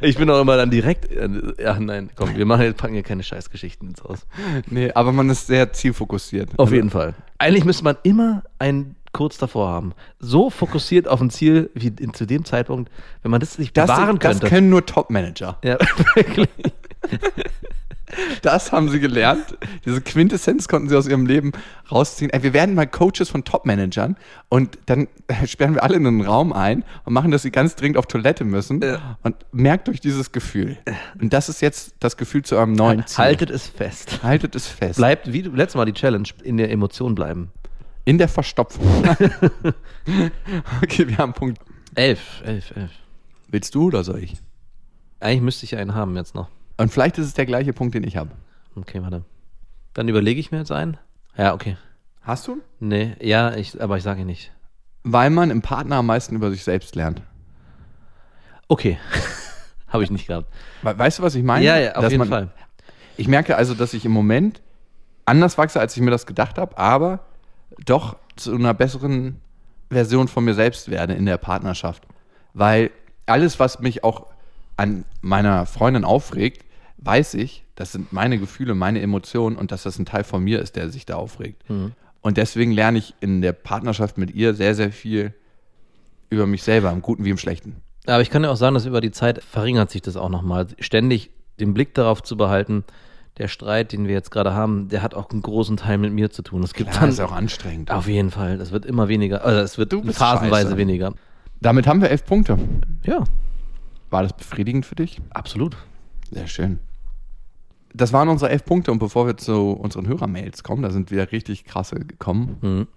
Ich bin auch immer dann direkt. äh, Ja, nein, komm, wir machen jetzt, packen hier keine Scheißgeschichten ins Haus. Nee, aber man ist sehr zielfokussiert. Auf Also, jeden Fall. Eigentlich müsste man immer einen kurz davor haben. So fokussiert auf ein Ziel wie in, zu dem Zeitpunkt, wenn man das Das, bewahren das könnte. können nur Top-Manager. ja, *laughs* wirklich. Das haben sie gelernt. Diese Quintessenz konnten sie aus ihrem Leben rausziehen. Ey, wir werden mal Coaches von Top-Managern und dann *laughs* sperren wir alle in einen Raum ein und machen, dass sie ganz dringend auf Toilette müssen. Und merkt euch dieses Gefühl. Und das ist jetzt das Gefühl zu eurem neuen Ziel. Haltet es fest. Haltet es fest. Bleibt, wie letztes Mal die Challenge, in der Emotion bleiben. in der Verstopfung. *laughs* okay, wir haben Punkt. Elf, elf, elf. Willst du oder soll ich? Eigentlich müsste ich einen haben jetzt noch. Und vielleicht ist es der gleiche Punkt, den ich habe. Okay, warte. Dann überlege ich mir jetzt einen. Ja, okay. Hast du? Nee, ja, ich, aber ich sage ihn nicht. Weil man im Partner am meisten über sich selbst lernt. Okay. *laughs* Habe ich nicht gehabt. We- Weißt du, was ich meine? Ja, ja, auf Dass jeden man, Fall. Ich merke also, dass ich im Moment anders wachse, als ich mir das gedacht habe, aber doch zu einer besseren Version von mir selbst werde in der Partnerschaft. Weil alles, was mich auch an meiner Freundin aufregt, weiß ich, das sind meine Gefühle, meine Emotionen und dass das ein Teil von mir ist, der sich da aufregt. Und deswegen lerne ich in der Partnerschaft mit ihr sehr, sehr viel über mich selber, im Guten wie im Schlechten. Aber ich kann ja auch sagen, dass über die Zeit verringert sich das auch nochmal. Ständig den Blick darauf zu behalten, der Streit, den wir jetzt gerade haben, der hat auch einen großen Teil mit mir zu tun. Es gibt Klar, dann ist auch anstrengend. auf jeden Fall, das wird immer weniger, also es wird phasenweise scheiße. weniger. Damit haben wir elf Punkte. Ja, War das befriedigend für dich? absolut. Sehr schön. Das waren unsere elf Punkte und bevor wir zu unseren Hörermails kommen, da sind wieder richtig krasse gekommen. Mhm.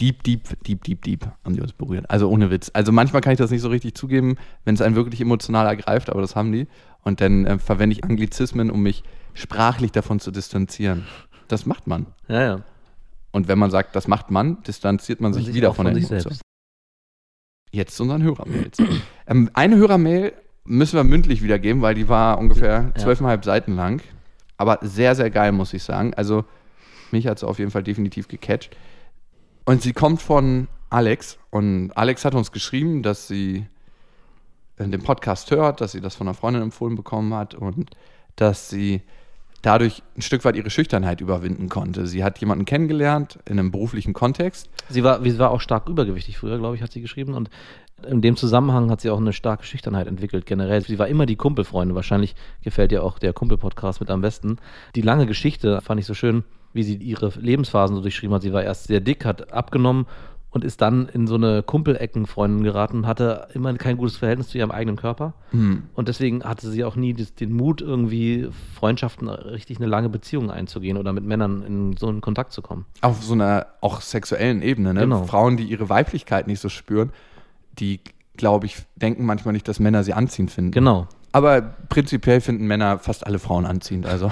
Deep, deep, deep, deep, deep haben die uns berührt. Also ohne Witz. Also manchmal kann ich das nicht so richtig zugeben, wenn es einen wirklich emotional ergreift, aber das haben die. Und dann äh, verwende ich Anglizismen, um mich sprachlich davon zu distanzieren. Das macht man. Ja, ja. Und wenn man sagt, das macht man, distanziert man sich, wieder auch von, der sich Emotion. selbst. Jetzt zu unseren Hörermails. ähm, eine Hörermail müssen wir mündlich wiedergeben, weil die war ungefähr zwölfeinhalb Seiten lang. Aber sehr, sehr geil, muss ich sagen. Also, mich hat sie auf jeden Fall definitiv gecatcht. Und sie kommt von Alex. Und Alex hat uns geschrieben, dass sie äh, den Podcast hört, dass sie das von einer Freundin empfohlen bekommen hat und dass sie dadurch ein Stück weit ihre Schüchternheit überwinden konnte. Sie hat jemanden kennengelernt in einem beruflichen Kontext. Sie war, sie war auch stark übergewichtig früher, glaube ich, hat sie geschrieben. Und in dem Zusammenhang hat sie auch eine starke Schüchternheit entwickelt, generell. Sie war immer die Kumpelfreundin. Wahrscheinlich gefällt ihr auch der Kumpel-Podcast mit am besten. Die lange Geschichte fand ich so schön, wie sie ihre Lebensphasen so durchschrieben hat. Sie war erst sehr dick, hat abgenommen und ist dann in so eine Kumpeleckenfreundin geraten, hatte immer kein gutes Verhältnis zu ihrem eigenen Körper. Hm. Und deswegen hatte sie auch nie den Mut, irgendwie Freundschaften richtig eine lange Beziehung einzugehen oder mit Männern in so einen Kontakt zu kommen. Auf so einer auch sexuellen Ebene. Ne? Genau. Frauen, die ihre Weiblichkeit nicht so spüren, die, glaube ich, denken manchmal nicht, dass Männer sie anziehend finden. Genau. Aber prinzipiell finden Männer fast alle Frauen anziehend. Also.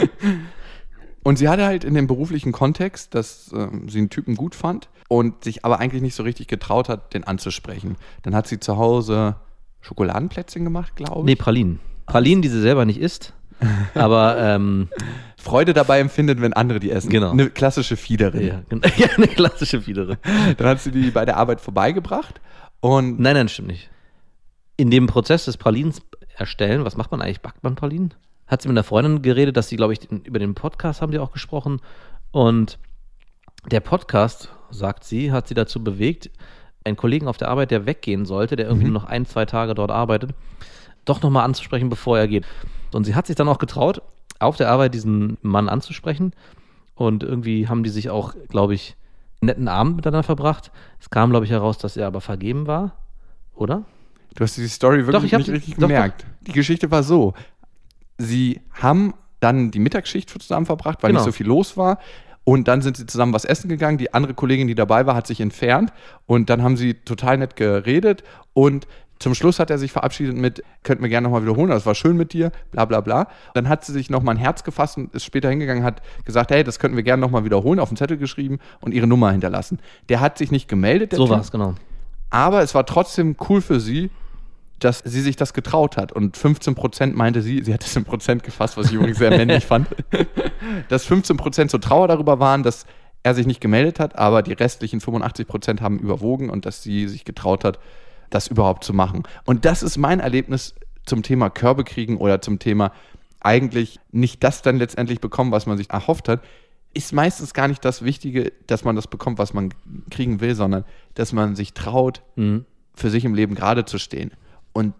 *laughs* und sie hatte halt in dem beruflichen Kontext, dass äh, sie einen Typen gut fand und sich aber eigentlich nicht so richtig getraut hat, den anzusprechen. Dann hat sie zu Hause Schokoladenplätzchen gemacht, glaube Nee, ich. Pralinen. Pralinen, die sie selber nicht isst. *laughs* Aber ähm, Freude dabei empfindet, wenn andere die essen. Genau. Eine klassische Fiederin. ja, *laughs* ja, eine klassische Fiedere. Dann hat sie die bei der Arbeit vorbeigebracht und Nein, nein, stimmt nicht. In dem Prozess des Pralins erstellen, was macht man eigentlich? Backt man Pralinen? Hat sie mit einer Freundin geredet, dass sie, glaube ich, über den Podcast haben die auch gesprochen. Und der Podcast, sagt sie, hat sie dazu bewegt, einen Kollegen auf der Arbeit, der weggehen sollte, der irgendwie nur noch ein, zwei Tage dort arbeitet, doch nochmal anzusprechen, bevor er geht. Und sie hat sich dann auch getraut, auf der Arbeit diesen Mann anzusprechen. Und irgendwie haben die sich auch, glaube ich, einen netten Abend miteinander verbracht. Es kam, glaube ich, heraus, dass er aber vergeben war, oder? Du hast die Story wirklich Doch, nicht die- richtig doch, gemerkt. Die Geschichte war so. Sie haben dann die Mittagsschicht zusammen verbracht, weil Genau. nicht so viel los war. Und dann sind sie zusammen was essen gegangen. Die andere Kollegin, die dabei war, hat sich entfernt. Und dann haben sie total nett geredet. Und zum Schluss hat er sich verabschiedet mit, könnten wir gerne nochmal wiederholen, das war schön mit dir, bla bla bla. Dann hat sie sich nochmal ein Herz gefasst und ist später hingegangen, hat gesagt, hey, das könnten wir gerne nochmal wiederholen, auf den Zettel geschrieben und ihre Nummer hinterlassen. Der hat sich nicht gemeldet, der So war es, genau. Aber es war trotzdem cool für sie, dass sie sich das getraut hat. Und 15 Prozent meinte sie, sie hat es in Prozent gefasst, was ich übrigens sehr männlich fand, *laughs* dass 15 Prozent so Trauer darüber waren, dass er sich nicht gemeldet hat, aber die restlichen 85 Prozent haben überwogen und dass sie sich getraut hat, das überhaupt zu machen. Und das ist mein Erlebnis zum Thema Körbe kriegen oder zum Thema eigentlich nicht das dann letztendlich bekommen, was man sich erhofft hat, ist meistens gar nicht das Wichtige, dass man das bekommt, was man kriegen will, sondern dass man sich traut, Mhm. für sich im Leben gerade zu stehen und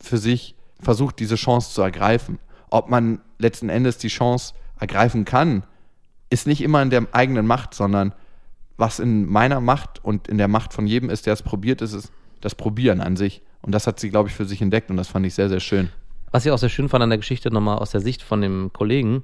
für sich versucht, diese Chance zu ergreifen. Ob man letzten Endes die Chance ergreifen kann, ist nicht immer in der eigenen Macht, sondern was in meiner Macht und in der Macht von jedem ist, der es probiert, ist es das Probieren an sich. Und das hat sie, glaube ich, für sich entdeckt und das fand ich sehr, sehr schön. Was ich auch sehr schön fand an der Geschichte, nochmal aus der Sicht von dem Kollegen,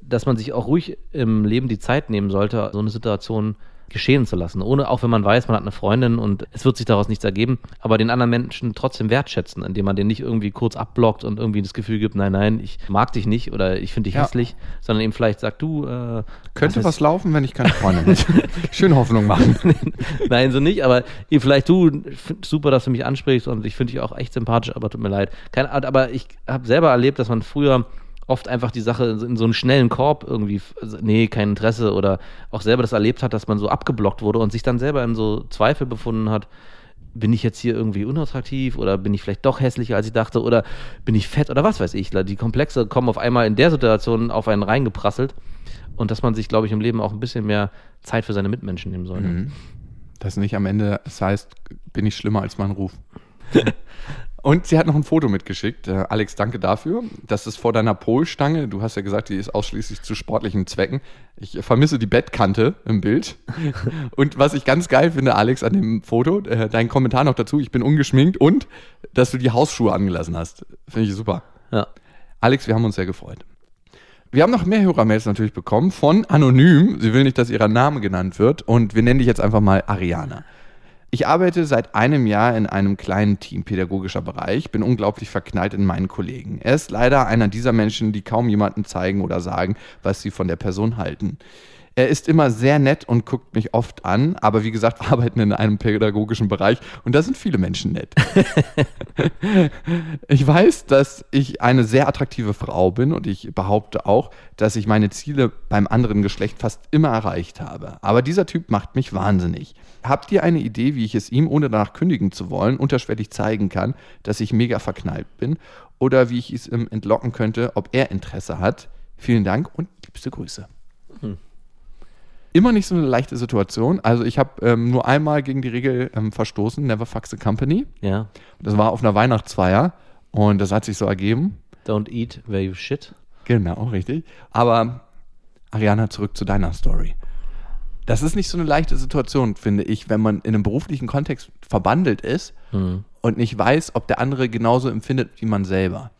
dass man sich auch ruhig im Leben die Zeit nehmen sollte, so eine Situation geschehen zu lassen. Ohne, auch wenn man weiß, man hat eine Freundin und es wird sich daraus nichts ergeben, aber den anderen Menschen trotzdem wertschätzen, indem man den nicht irgendwie kurz abblockt und irgendwie das Gefühl gibt, nein, nein, ich mag dich nicht oder ich finde dich Ja. hässlich, sondern eben vielleicht sagt, du, äh, Könnte was was laufen, wenn ich keine Freundin *laughs* hätte. Schön Hoffnung machen. *laughs* Nein, so nicht, aber vielleicht du, super, dass du mich ansprichst und ich finde dich auch echt sympathisch, aber tut mir leid. Keine Art, aber ich habe selber erlebt, dass man früher oft einfach die Sache in so einen schnellen Korb irgendwie, also, nee, kein Interesse oder auch selber das erlebt hat, dass man so abgeblockt wurde und sich dann selber in so Zweifel befunden hat. Bin ich jetzt hier irgendwie unattraktiv oder bin ich vielleicht doch hässlicher, als ich dachte oder bin ich fett oder was weiß ich. Die Komplexe kommen auf einmal in der Situation auf einen reingeprasselt und dass man sich, glaube ich, im Leben auch ein bisschen mehr Zeit für seine Mitmenschen nehmen sollte. Mhm. Das nicht am Ende, das heißt, bin ich schlimmer als mein Ruf. *laughs* Und sie hat noch ein Foto mitgeschickt. Äh, Alex, danke dafür. Das ist vor deiner Polstange. Du hast ja gesagt, die ist ausschließlich zu sportlichen Zwecken. Ich vermisse die Bettkante im Bild. *laughs* Und was ich ganz geil finde, Alex, an dem Foto, äh, dein Kommentar noch dazu, ich bin ungeschminkt und dass du die Hausschuhe angelassen hast. Finde ich super. Ja. Alex, wir haben uns sehr gefreut. Wir haben noch mehr Hörermails natürlich bekommen von Anonym. Sie will nicht, dass ihr Name genannt wird. Und wir nennen dich jetzt einfach mal Ariana. Ich arbeite seit einem Jahr in einem kleinen Team pädagogischer Bereich, bin unglaublich verknallt in meinen Kollegen. Er ist leider einer dieser Menschen, die kaum jemandem zeigen oder sagen, was sie von der Person halten. Er ist immer sehr nett und guckt mich oft an, aber wie gesagt, wir arbeiten in einem pädagogischen Bereich und da sind viele Menschen nett. *laughs* ich weiß, dass ich eine sehr attraktive Frau bin und ich behaupte auch, dass ich meine Ziele beim anderen Geschlecht fast immer erreicht habe. Aber dieser Typ macht mich wahnsinnig. Habt ihr eine Idee, wie ich es ihm, ohne danach kündigen zu wollen, unterschwellig zeigen kann, dass ich mega verknallt bin? Oder wie ich es ihm entlocken könnte, ob er Interesse hat? Vielen Dank und liebste Grüße. Hm. Immer nicht so eine leichte Situation. Also ich habe ähm, nur einmal gegen die Regel ähm, verstoßen, never fuck the company. Ja. Das war auf einer Weihnachtsfeier und das hat sich so ergeben. Don't eat where you shit. Genau, richtig. Aber Ariana, zurück zu deiner Story. Das ist nicht so eine leichte Situation, finde ich, wenn man in einem beruflichen Kontext verbandelt ist mhm. und nicht weiß, ob der andere genauso empfindet wie man selber.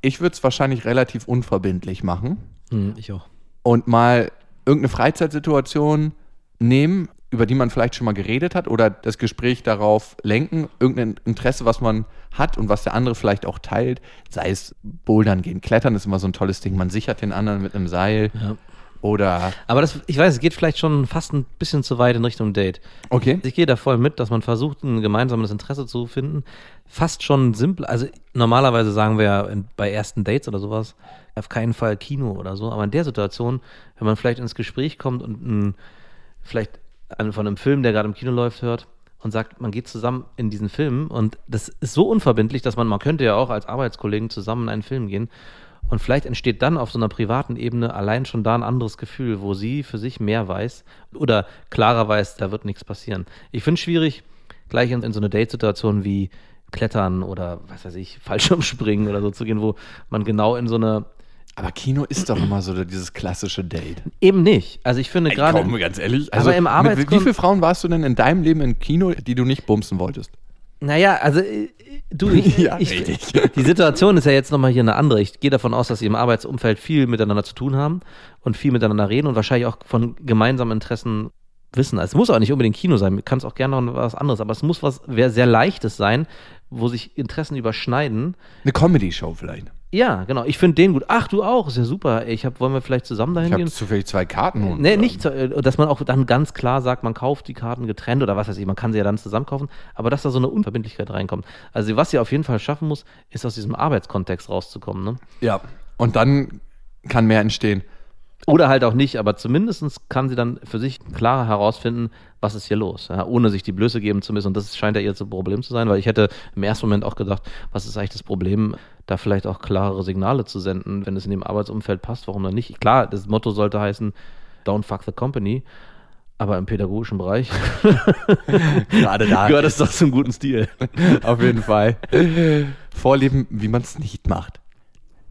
Ich würde es wahrscheinlich relativ unverbindlich machen. Mhm, ich auch. Und mal irgendeine Freizeitsituation nehmen, über die man vielleicht schon mal geredet hat oder das Gespräch darauf lenken, irgendein Interesse, was man hat und was der andere vielleicht auch teilt, sei es Bouldern gehen, Klettern ist immer so ein tolles Ding, man sichert den anderen mit einem Seil. Ja. Oder. Aber das, ich weiß, es geht vielleicht schon fast ein bisschen zu weit in Richtung Date. Okay. Ich gehe da voll mit, dass man versucht, ein gemeinsames Interesse zu finden. Fast schon simpel. Also normalerweise sagen wir ja bei ersten Dates oder sowas, auf keinen Fall Kino oder so. Aber in der Situation, wenn man vielleicht ins Gespräch kommt und ein, vielleicht von einem Film, der gerade im Kino läuft, hört und sagt, man geht zusammen in diesen Film und das ist so unverbindlich, dass man, man könnte ja auch als Arbeitskollegen zusammen in einen Film gehen und vielleicht entsteht dann auf so einer privaten Ebene allein schon da ein anderes Gefühl, wo sie für sich mehr weiß oder klarer weiß, da wird nichts passieren. Ich finde es schwierig, gleich in, in so eine Date-Situation wie Klettern oder was weiß ich, *laughs* Fallschirmspringen oder so zu gehen, wo man genau in so eine aber Kino ist doch immer so dieses klassische Date. Eben nicht. Also ich finde gerade. Komm, ganz ehrlich. Also aber im Arbeits wie viele Frauen warst du denn in deinem Leben im Kino, die du nicht bumsen wolltest? Naja, also äh, du, *laughs* ich, ja, ich, die Situation ist ja jetzt nochmal hier eine andere. Ich gehe davon aus, dass sie im Arbeitsumfeld viel miteinander zu tun haben und viel miteinander reden und wahrscheinlich auch von gemeinsamen Interessen wissen. Es muss auch nicht unbedingt Kino sein, kann es auch gerne noch was anderes, aber es muss was sehr Leichtes sein, wo sich Interessen überschneiden. Eine Comedy-Show vielleicht. Ja, genau. Ich finde den gut. Ach, du auch. Ist ja super. Ich hab, wollen wir vielleicht zusammen dahin ich gehen? Ich habe zufällig zwei Karten. Und, nee, nicht, äh, dass man auch dann ganz klar sagt, man kauft die Karten getrennt oder was weiß ich. Man kann sie ja dann zusammen kaufen. Aber dass da so eine Unverbindlichkeit reinkommt. Also was sie auf jeden Fall schaffen muss, ist aus diesem Arbeitskontext rauszukommen. Ne? Ja. Und dann kann mehr entstehen. Oder halt auch nicht, aber zumindest kann sie dann für sich klar herausfinden, was ist hier los, ja, ohne sich die Blöße geben zu müssen. Und das scheint ja ihr Problem zu sein, weil ich hätte im ersten Moment auch gedacht, was ist eigentlich das Problem, da vielleicht auch klarere Signale zu senden, wenn es in dem Arbeitsumfeld passt, warum dann nicht? Klar, das Motto sollte heißen, don't fuck the company. Aber im pädagogischen Bereich *laughs* gerade da *laughs* gehört es doch zum guten Stil. *laughs* Auf jeden Fall. Vorleben, wie man es nicht macht.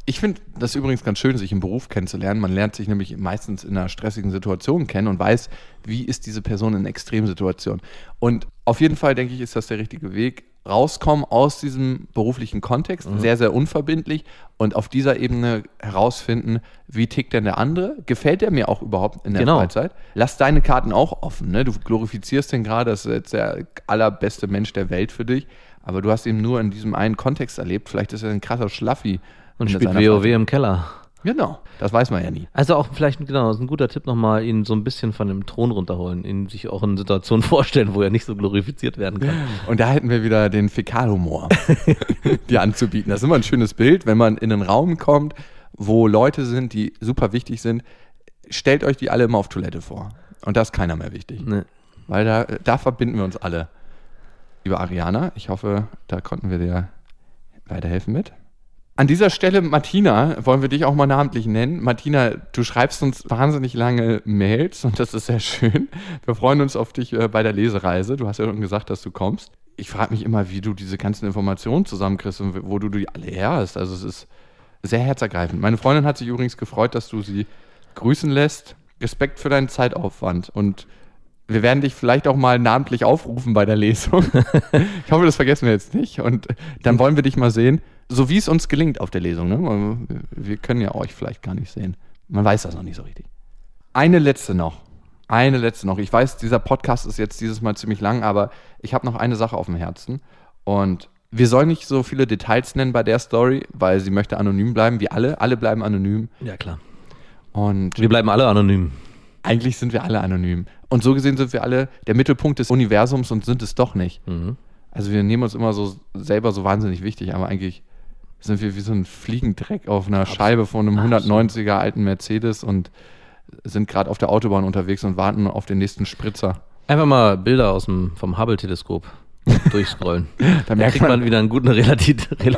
Ich finde das übrigens ganz schön, sich im Beruf kennenzulernen. Man lernt sich nämlich meistens in einer stressigen Situation kennen und weiß, wie ist diese Person in Extremsituationen. Und auf jeden Fall, denke ich, ist das der richtige Weg. Rauskommen aus diesem beruflichen Kontext, mhm. sehr, sehr unverbindlich und auf dieser Ebene herausfinden, wie tickt denn der andere? Gefällt der mir auch überhaupt in der genau. Freizeit? Lass deine Karten auch offen. Ne? Du glorifizierst den gerade, das ist jetzt der allerbeste Mensch der Welt für dich, aber du hast ihn nur in diesem einen Kontext erlebt. Vielleicht ist er ein krasser Schlaffi und spielt WoW im Keller. Genau, das weiß man ja nie. Also auch vielleicht, genau, das ist ein guter Tipp nochmal, ihn so ein bisschen von dem Thron runterholen, ihn sich auch in Situationen *laughs* vorstellen, wo er nicht so glorifiziert werden kann. Und da hätten wir wieder den Fäkalhumor, *laughs* dir anzubieten. Das ist immer ein schönes Bild, wenn man in einen Raum kommt, wo Leute sind, die super wichtig sind. Stellt euch die alle immer auf Toilette vor. Und da ist keiner mehr wichtig. Nee. Weil da, da verbinden wir uns alle. Liebe Ariana, ich hoffe, da konnten wir dir weiterhelfen mit. An dieser Stelle, Martina, wollen wir dich auch mal namentlich nennen. Martina, du schreibst uns wahnsinnig lange Mails und das ist sehr schön. Wir freuen uns auf dich äh, bei der Lesereise. Du hast ja schon gesagt, dass du kommst. Ich frage mich immer, wie du diese ganzen Informationen zusammenkriegst und wo du die alle her hast. Also es ist sehr herzergreifend. Meine Freundin hat sich übrigens gefreut, dass du sie grüßen lässt. Respekt für deinen Zeitaufwand und wir werden dich vielleicht auch mal namentlich aufrufen bei der Lesung. *laughs* ich hoffe, das vergessen wir jetzt nicht. Und dann wollen wir dich mal sehen so wie es uns gelingt auf der Lesung. Ne? Wir können ja euch vielleicht gar nicht sehen. Man weiß das noch nicht so richtig. Eine letzte noch. Eine letzte noch. Ich weiß, dieser Podcast ist jetzt dieses Mal ziemlich lang, aber ich habe noch eine Sache auf dem Herzen. Und wir sollen nicht so viele Details nennen bei der Story, weil sie möchte anonym bleiben, wie alle. Alle bleiben anonym. Ja, klar. Und wir bleiben alle anonym. Eigentlich sind wir alle anonym. Und so gesehen sind wir alle der Mittelpunkt des Universums und sind es doch nicht. Also wir nehmen uns immer so selber so wahnsinnig wichtig, aber eigentlich sind wir wie so ein Fliegendreck auf einer Scheibe von einem 190er alten Mercedes und sind gerade auf der Autobahn unterwegs und warten auf den nächsten Spritzer. Einfach mal Bilder aus dem, vom Hubble-Teleskop *laughs* durchscrollen. Da da merkt kriegt man, man- wieder einen guten Relativ *laughs* Rel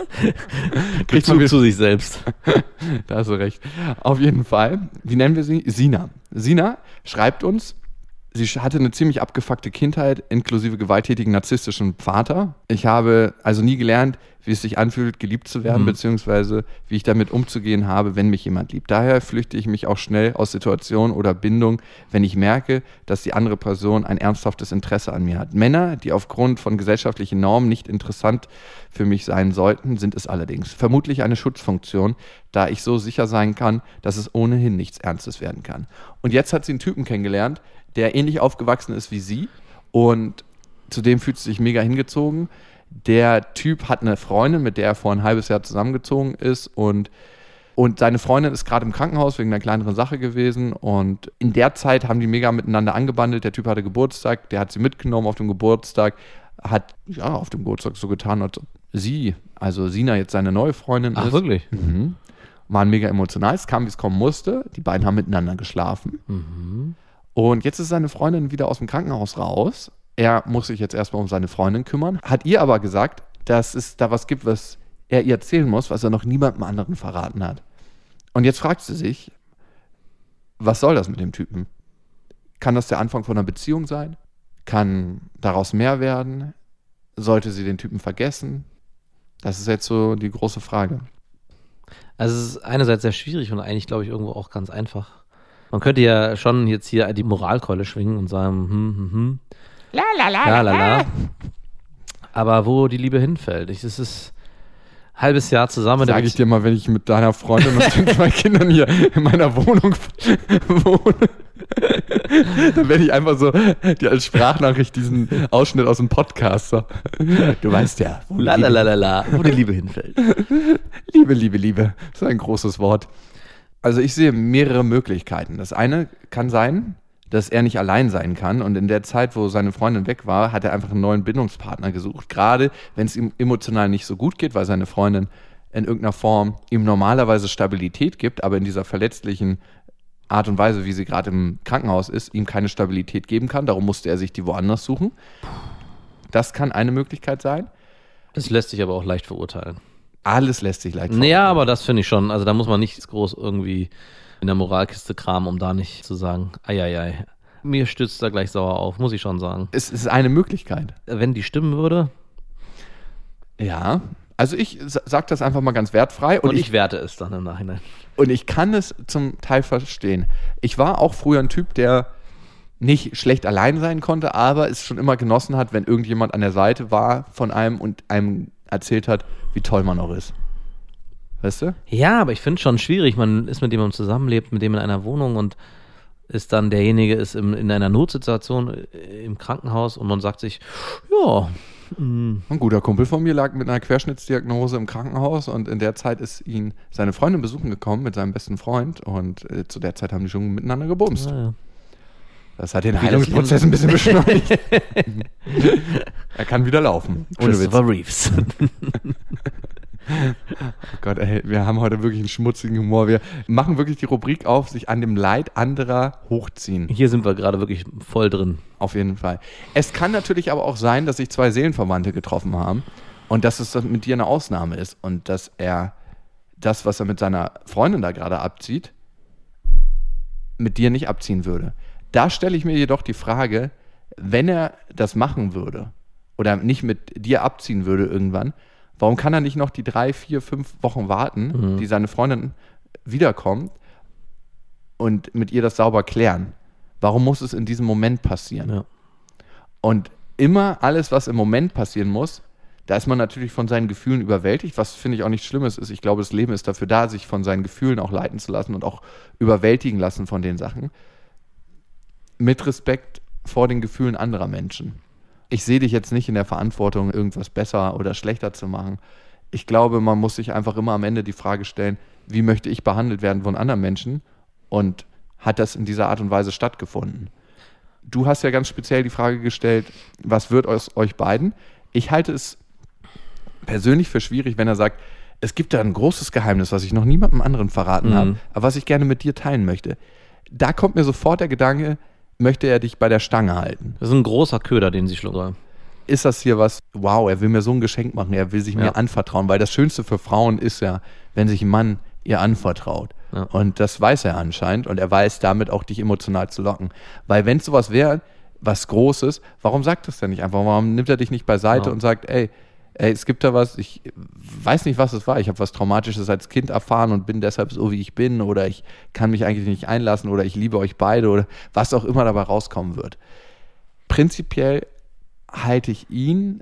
Kriegt man zu sich selbst. *laughs* Da hast du recht. Auf jeden Fall. Wie nennen wir sie? Sina. Sina schreibt uns, sie hatte eine ziemlich abgefuckte Kindheit, inklusive gewalttätigen narzisstischen Vater. Ich habe also nie gelernt, wie es sich anfühlt, geliebt zu werden, beziehungsweise wie ich damit umzugehen habe, wenn mich jemand liebt. Daher flüchte ich mich auch schnell aus Situationen oder Bindung, wenn ich merke, dass die andere Person ein ernsthaftes Interesse an mir hat. Männer, die aufgrund von gesellschaftlichen Normen nicht interessant für mich sein sollten, sind es allerdings. Vermutlich eine Schutzfunktion, da ich so sicher sein kann, dass es ohnehin nichts Ernstes werden kann. Und jetzt hat sie einen Typen kennengelernt, der ähnlich aufgewachsen ist wie sie und zudem fühlt sie sich mega hingezogen. Der Typ hat eine Freundin, mit der er vor ein halbes Jahr zusammengezogen ist und und seine Freundin ist gerade im Krankenhaus wegen einer kleineren Sache gewesen. Und in der Zeit haben die mega miteinander angebandelt. Der Typ hatte Geburtstag, der hat sie mitgenommen auf dem Geburtstag, hat ja auf dem Geburtstag so getan, als ob sie, also Sina, jetzt seine neue Freundin Ach, ist. wirklich? Waren mega emotional. Es kam, wie es kommen musste. Die beiden haben miteinander geschlafen. Und jetzt ist seine Freundin wieder aus dem Krankenhaus raus. Er muss sich jetzt erstmal um seine Freundin kümmern. Hat ihr aber gesagt, dass es da was gibt, was er ihr erzählen muss, was er noch niemandem anderen verraten hat. Und jetzt fragt sie sich, was soll das mit dem Typen? Kann das der Anfang von einer Beziehung sein? Kann daraus mehr werden? Sollte sie den Typen vergessen? Das ist jetzt so die große Frage. Also es ist einerseits sehr schwierig und eigentlich, glaube ich, irgendwo auch ganz einfach. Man könnte ja schon jetzt hier die Moralkeule schwingen und sagen, hm, hm, hm. La la la. la, la. Aber wo die Liebe hinfällt, ich, es ist ein halbes Jahr zusammen. Sag ich dir mal, wenn ich mit deiner Freundin und den zwei Kindern hier in meiner Wohnung *laughs* wohne, dann werde ich einfach so dir als Sprachnachricht diesen Ausschnitt aus dem Podcast. So. Du weißt ja, wo la, la, la, la, la, wo die Liebe hinfällt. Liebe, Liebe, Liebe. Das ist ein großes Wort. Also ich sehe mehrere Möglichkeiten. Das eine kann sein, dass er nicht allein sein kann und in der Zeit, wo seine Freundin weg war, hat er einfach einen neuen Bindungspartner gesucht. Gerade wenn es ihm emotional nicht so gut geht, weil seine Freundin in irgendeiner Form ihm normalerweise Stabilität gibt, aber in dieser verletzlichen Art und Weise, wie sie gerade im Krankenhaus ist, ihm keine Stabilität geben kann. Darum musste er sich die woanders suchen. Das kann eine Möglichkeit sein. Das lässt sich aber auch leicht verurteilen. Alles lässt sich leicht Naja, aber das finde ich schon. Also da muss man nicht groß irgendwie in der Moralkiste kramen, um da nicht zu sagen, eieiei. Mir stützt da gleich sauer auf, muss ich schon sagen. Es ist eine Möglichkeit. Wenn die stimmen würde, Ja, also ich sa- sag das einfach mal ganz wertfrei und, und ich, ich werte es dann im Nachhinein. und ich kann es zum Teil verstehen. Ich war auch früher ein Typ, der nicht schlecht allein sein konnte, aber es schon immer genossen hat, wenn irgendjemand an der Seite war von einem und einem erzählt hat, wie toll man auch ist. Weißt du? Ja, aber ich finde es schon schwierig. Man ist mit jemandem zusammenlebt, mit dem in einer Wohnung und ist dann derjenige ist im, in einer Notsituation äh, im Krankenhaus und man sagt sich, ja, Ein guter Kumpel von mir lag mit einer Querschnittsdiagnose im Krankenhaus und in der Zeit ist ihn seine Freundin besuchen gekommen mit seinem besten Freund und äh, zu der Zeit haben die schon miteinander gebumst. naja. Das hat den Heilungsprozess ein bisschen *laughs* beschleunigt. *laughs* er kann wieder laufen. Ohne Witz. Reeves. *laughs* Oh Gott, ey, wir haben heute wirklich einen schmutzigen Humor. Wir machen wirklich die Rubrik auf, sich an dem Leid anderer hochziehen. Hier sind wir gerade wirklich voll drin. Auf jeden Fall. Es kann natürlich aber auch sein, dass sich zwei Seelenverwandte getroffen haben und dass es mit dir eine Ausnahme ist und dass er das, was er mit seiner Freundin da gerade abzieht, mit dir nicht abziehen würde. Da stelle ich mir jedoch die Frage, wenn er das machen würde oder nicht mit dir abziehen würde irgendwann, warum kann er nicht noch die drei, vier, fünf Wochen warten, die seine Freundin wiederkommt und mit ihr das sauber klären? Warum muss es in diesem Moment passieren? Ja. Und immer alles, was im Moment passieren muss, da ist man natürlich von seinen Gefühlen überwältigt, was finde ich auch nicht Schlimmes ist. Ich glaube, das Leben ist dafür da, sich von seinen Gefühlen auch leiten zu lassen und auch überwältigen lassen von den Sachen. Mit Respekt vor den Gefühlen anderer Menschen. Ich sehe dich jetzt nicht in der Verantwortung, irgendwas besser oder schlechter zu machen. Ich glaube, man muss sich einfach immer am Ende die Frage stellen, wie möchte ich behandelt werden von anderen Menschen und hat das in dieser Art und Weise stattgefunden. Du hast ja ganz speziell die Frage gestellt, was wird aus euch beiden? Ich halte es persönlich für schwierig, wenn er sagt, es gibt da ein großes Geheimnis, was ich noch niemandem anderen verraten Mhm. habe, aber was ich gerne mit dir teilen möchte. Da kommt mir sofort der Gedanke, möchte er dich bei der Stange halten? Das ist ein großer Köder, den sie schlucken. ist das hier was, wow, er will mir so ein Geschenk machen, er will sich Ja. mir anvertrauen, weil das Schönste für Frauen ist ja, wenn sich ein Mann ihr anvertraut. Ja. Und das weiß er anscheinend und er weiß damit auch, dich emotional zu locken. Weil wenn es sowas wäre, was Großes, warum sagt das denn nicht einfach? Warum nimmt er dich nicht beiseite Ja. und sagt, ey, ey, es gibt da was, ich weiß nicht, was es war. Ich habe was Traumatisches als Kind erfahren und bin deshalb so, wie ich bin oder ich kann mich eigentlich nicht einlassen oder ich liebe euch beide oder was auch immer dabei rauskommen wird prinzipiell halte ich ihn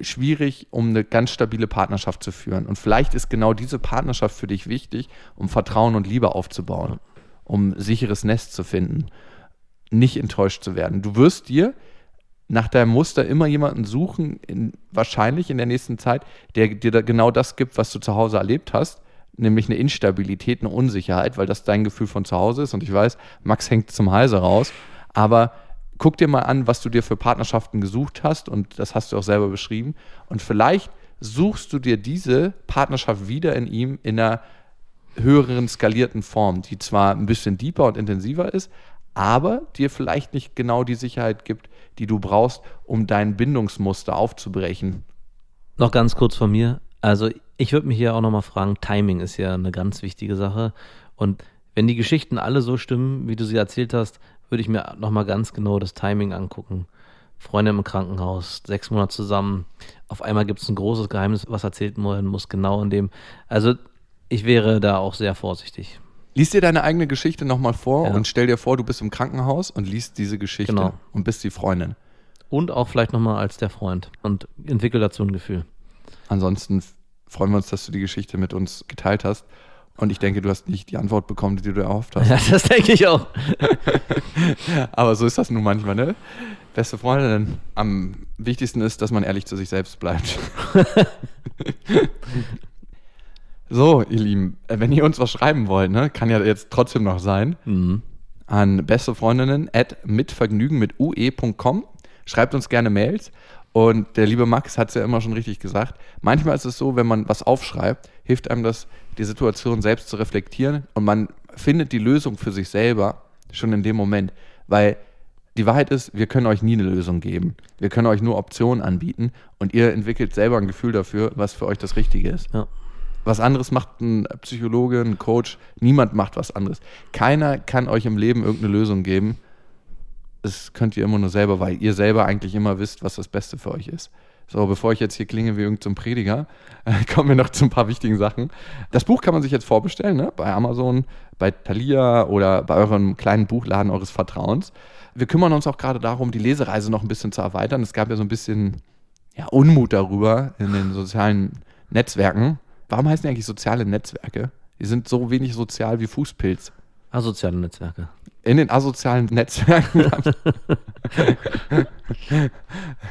schwierig, um eine ganz stabile Partnerschaft zu führen. Und vielleicht ist genau diese Partnerschaft für dich wichtig, um Vertrauen und Liebe aufzubauen, um sicheres Nest zu finden, nicht enttäuscht zu werden. Du wirst dir nach deinem Muster immer jemanden suchen, in, wahrscheinlich in der nächsten Zeit, der dir da genau das gibt, was du zu Hause erlebt hast, nämlich eine Instabilität, eine Unsicherheit, weil das dein Gefühl von zu Hause ist. Und ich weiß, Max hängt zum Halse raus, aber guck dir mal an, was du dir für Partnerschaften gesucht hast und das hast du auch selber beschrieben. Und vielleicht suchst du dir diese Partnerschaft wieder in ihm in einer höheren skalierten Form, die zwar ein bisschen deeper und intensiver ist, aber dir vielleicht nicht genau die Sicherheit gibt, die du brauchst, um dein Bindungsmuster aufzubrechen. Noch ganz kurz von mir. Also ich würde mich hier auch nochmal fragen, Timing ist ja eine ganz wichtige Sache. Und wenn die Geschichten alle so stimmen, wie du sie erzählt hast, würde ich mir nochmal ganz genau das Timing angucken. Freunde im Krankenhaus, sechs Monate zusammen. Auf einmal gibt es ein großes Geheimnis, was erzählt werden muss, genau in dem. Also ich wäre da auch sehr vorsichtig. Lies dir deine eigene Geschichte nochmal vor Ja. und stell dir vor, du bist im Krankenhaus und liest diese Geschichte Genau. und bist die Freundin. Und auch vielleicht nochmal als der Freund und entwickle dazu ein Gefühl. Ansonsten freuen wir uns, dass du die Geschichte mit uns geteilt hast. Und ich denke, du hast nicht die Antwort bekommen, die du erhofft hast. *laughs* Ja, das denke ich auch. *laughs* Aber so ist das nun manchmal, ne? Beste Freundin. Am wichtigsten ist, dass man ehrlich zu sich selbst bleibt. *laughs* so, ihr Lieben, äh, wenn ihr uns was schreiben wollt, ne, kann ja jetzt trotzdem noch sein, Mhm. an bestefreundinnen at mitvergnügen mit ue.com. Schreibt uns gerne Mails. Und der liebe Max hat es ja immer schon richtig gesagt. Manchmal ist es so, wenn man was aufschreibt, hilft einem das, die Situation selbst zu reflektieren und man findet die Lösung für sich selber schon in dem Moment. Weil die Wahrheit ist, wir können euch nie eine Lösung geben. Wir können euch nur Optionen anbieten und ihr entwickelt selber ein Gefühl dafür, was für euch das Richtige ist. Ja. Was anderes macht ein Psychologe, ein Coach. Niemand macht was anderes. Keiner kann euch im Leben irgendeine Lösung geben. Das könnt ihr immer nur selber, weil ihr selber eigentlich immer wisst, was das Beste für euch ist. So, bevor ich jetzt hier klinge wie irgendein Prediger, *laughs* kommen wir noch zu ein paar wichtigen Sachen. Das Buch kann man sich jetzt vorbestellen, ne? bei Amazon, bei Thalia oder bei eurem kleinen Buchladen eures Vertrauens. Wir kümmern uns auch gerade darum, die Lesereise noch ein bisschen zu erweitern. Es gab ja so ein bisschen ja, Unmut darüber in den sozialen Netzwerken. Warum heißen die eigentlich soziale Netzwerke? Die sind so wenig sozial wie Fußpilz. Asoziale Netzwerke. In den asozialen Netzwerken *laughs*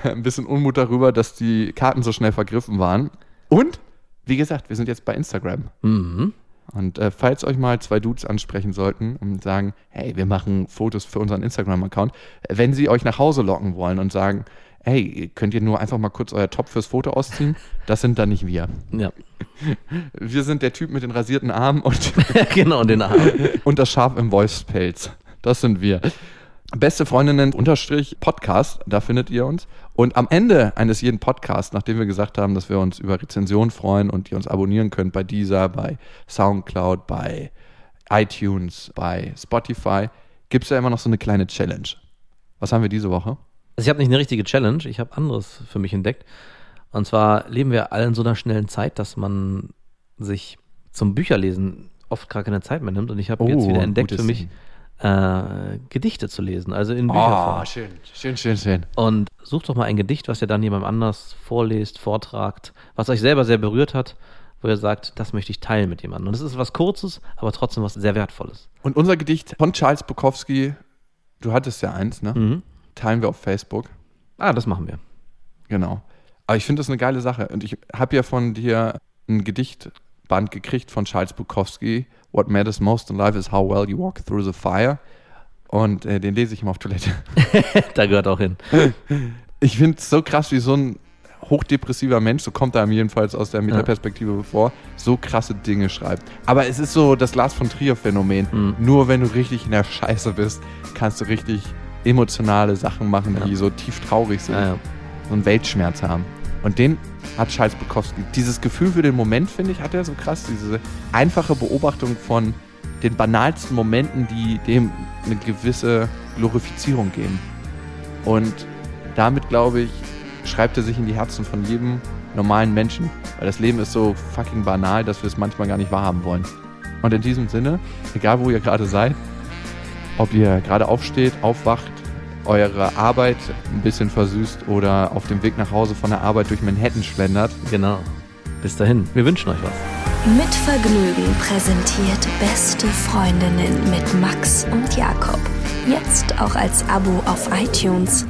ein bisschen Unmut darüber, dass die Karten so schnell vergriffen waren. Und, wie gesagt, wir sind jetzt bei Instagram. Mhm. Und äh, falls euch mal zwei Dudes ansprechen sollten und sagen, hey, wir machen Fotos für unseren Instagram-Account, wenn sie euch nach Hause locken wollen und sagen, hey, könnt ihr nur einfach mal kurz euer Top fürs Foto ausziehen? Das sind dann nicht wir. Ja. *laughs* Wir sind der Typ mit den rasierten Armen und, *laughs* genau, den Arm. *laughs* und das Schaf im Wolfspelz. Das sind wir. Beste Freundinnen unterstrich Podcast, da findet ihr uns. Und am Ende eines jeden Podcasts, nachdem wir gesagt haben, dass wir uns über Rezensionen freuen und ihr uns abonnieren könnt bei dieser, bei Soundcloud, bei iTunes, bei Spotify, gibt es ja immer noch so eine kleine Challenge. Was haben wir diese Woche? Also ich habe nicht eine richtige Challenge, ich habe anderes für mich entdeckt. Und zwar leben wir alle in so einer schnellen Zeit, dass man sich zum Bücherlesen oft gar keine Zeit mehr nimmt. Und ich habe jetzt Oh, wieder entdeckt für mich, äh, Gedichte zu lesen, also in Bücherform. Oh, schön, schön, schön, schön. Und sucht doch mal ein Gedicht, was ihr dann jemandem anders vorlest, vortragt, was euch selber sehr berührt hat, wo ihr sagt, das möchte ich teilen mit jemandem. Und es ist was Kurzes, aber trotzdem was sehr Wertvolles. Und unser Gedicht von Charles Bukowski, du hattest ja eins, ne? Mhm. Teilen wir auf Facebook. Ah, das machen wir. Genau. Aber ich finde das eine geile Sache. Und ich habe ja von dir ein Gedichtband gekriegt von Charles Bukowski What matters most in life is how well you walk through the fire. Und äh, den lese ich immer auf Toilette. *laughs* da gehört auch hin. Ich finde es so krass, wie so ein hochdepressiver Mensch, so kommt er ihm jedenfalls aus der Metaperspektive ja. vor, so krasse Dinge schreibt. Aber es ist so das Lars von Trier-Phänomen. Mhm. Nur wenn du richtig in der Scheiße bist, kannst du richtig emotionale Sachen machen, die so tief traurig sind. Ja, ja. So einen Weltschmerz haben. Und den hat Scheiß Bukowski. Dieses Gefühl für den Moment, finde ich, hat er so krass. Diese einfache Beobachtung von den banalsten Momenten, die dem eine gewisse Glorifizierung geben. Und damit, glaube ich, schreibt er sich in die Herzen von jedem normalen Menschen. Weil das Leben ist so fucking banal, dass wir es manchmal gar nicht wahrhaben wollen. Und in diesem Sinne, egal wo ihr gerade seid, ob ihr gerade aufsteht, aufwacht, eure Arbeit ein bisschen versüßt oder auf dem Weg nach Hause von der Arbeit durch Manhattan schlendert. Genau. Bis dahin, wir wünschen euch was. Mit Vergnügen präsentiert Beste Freundinnen mit Max und Jakob. Jetzt auch als Abo auf iTunes.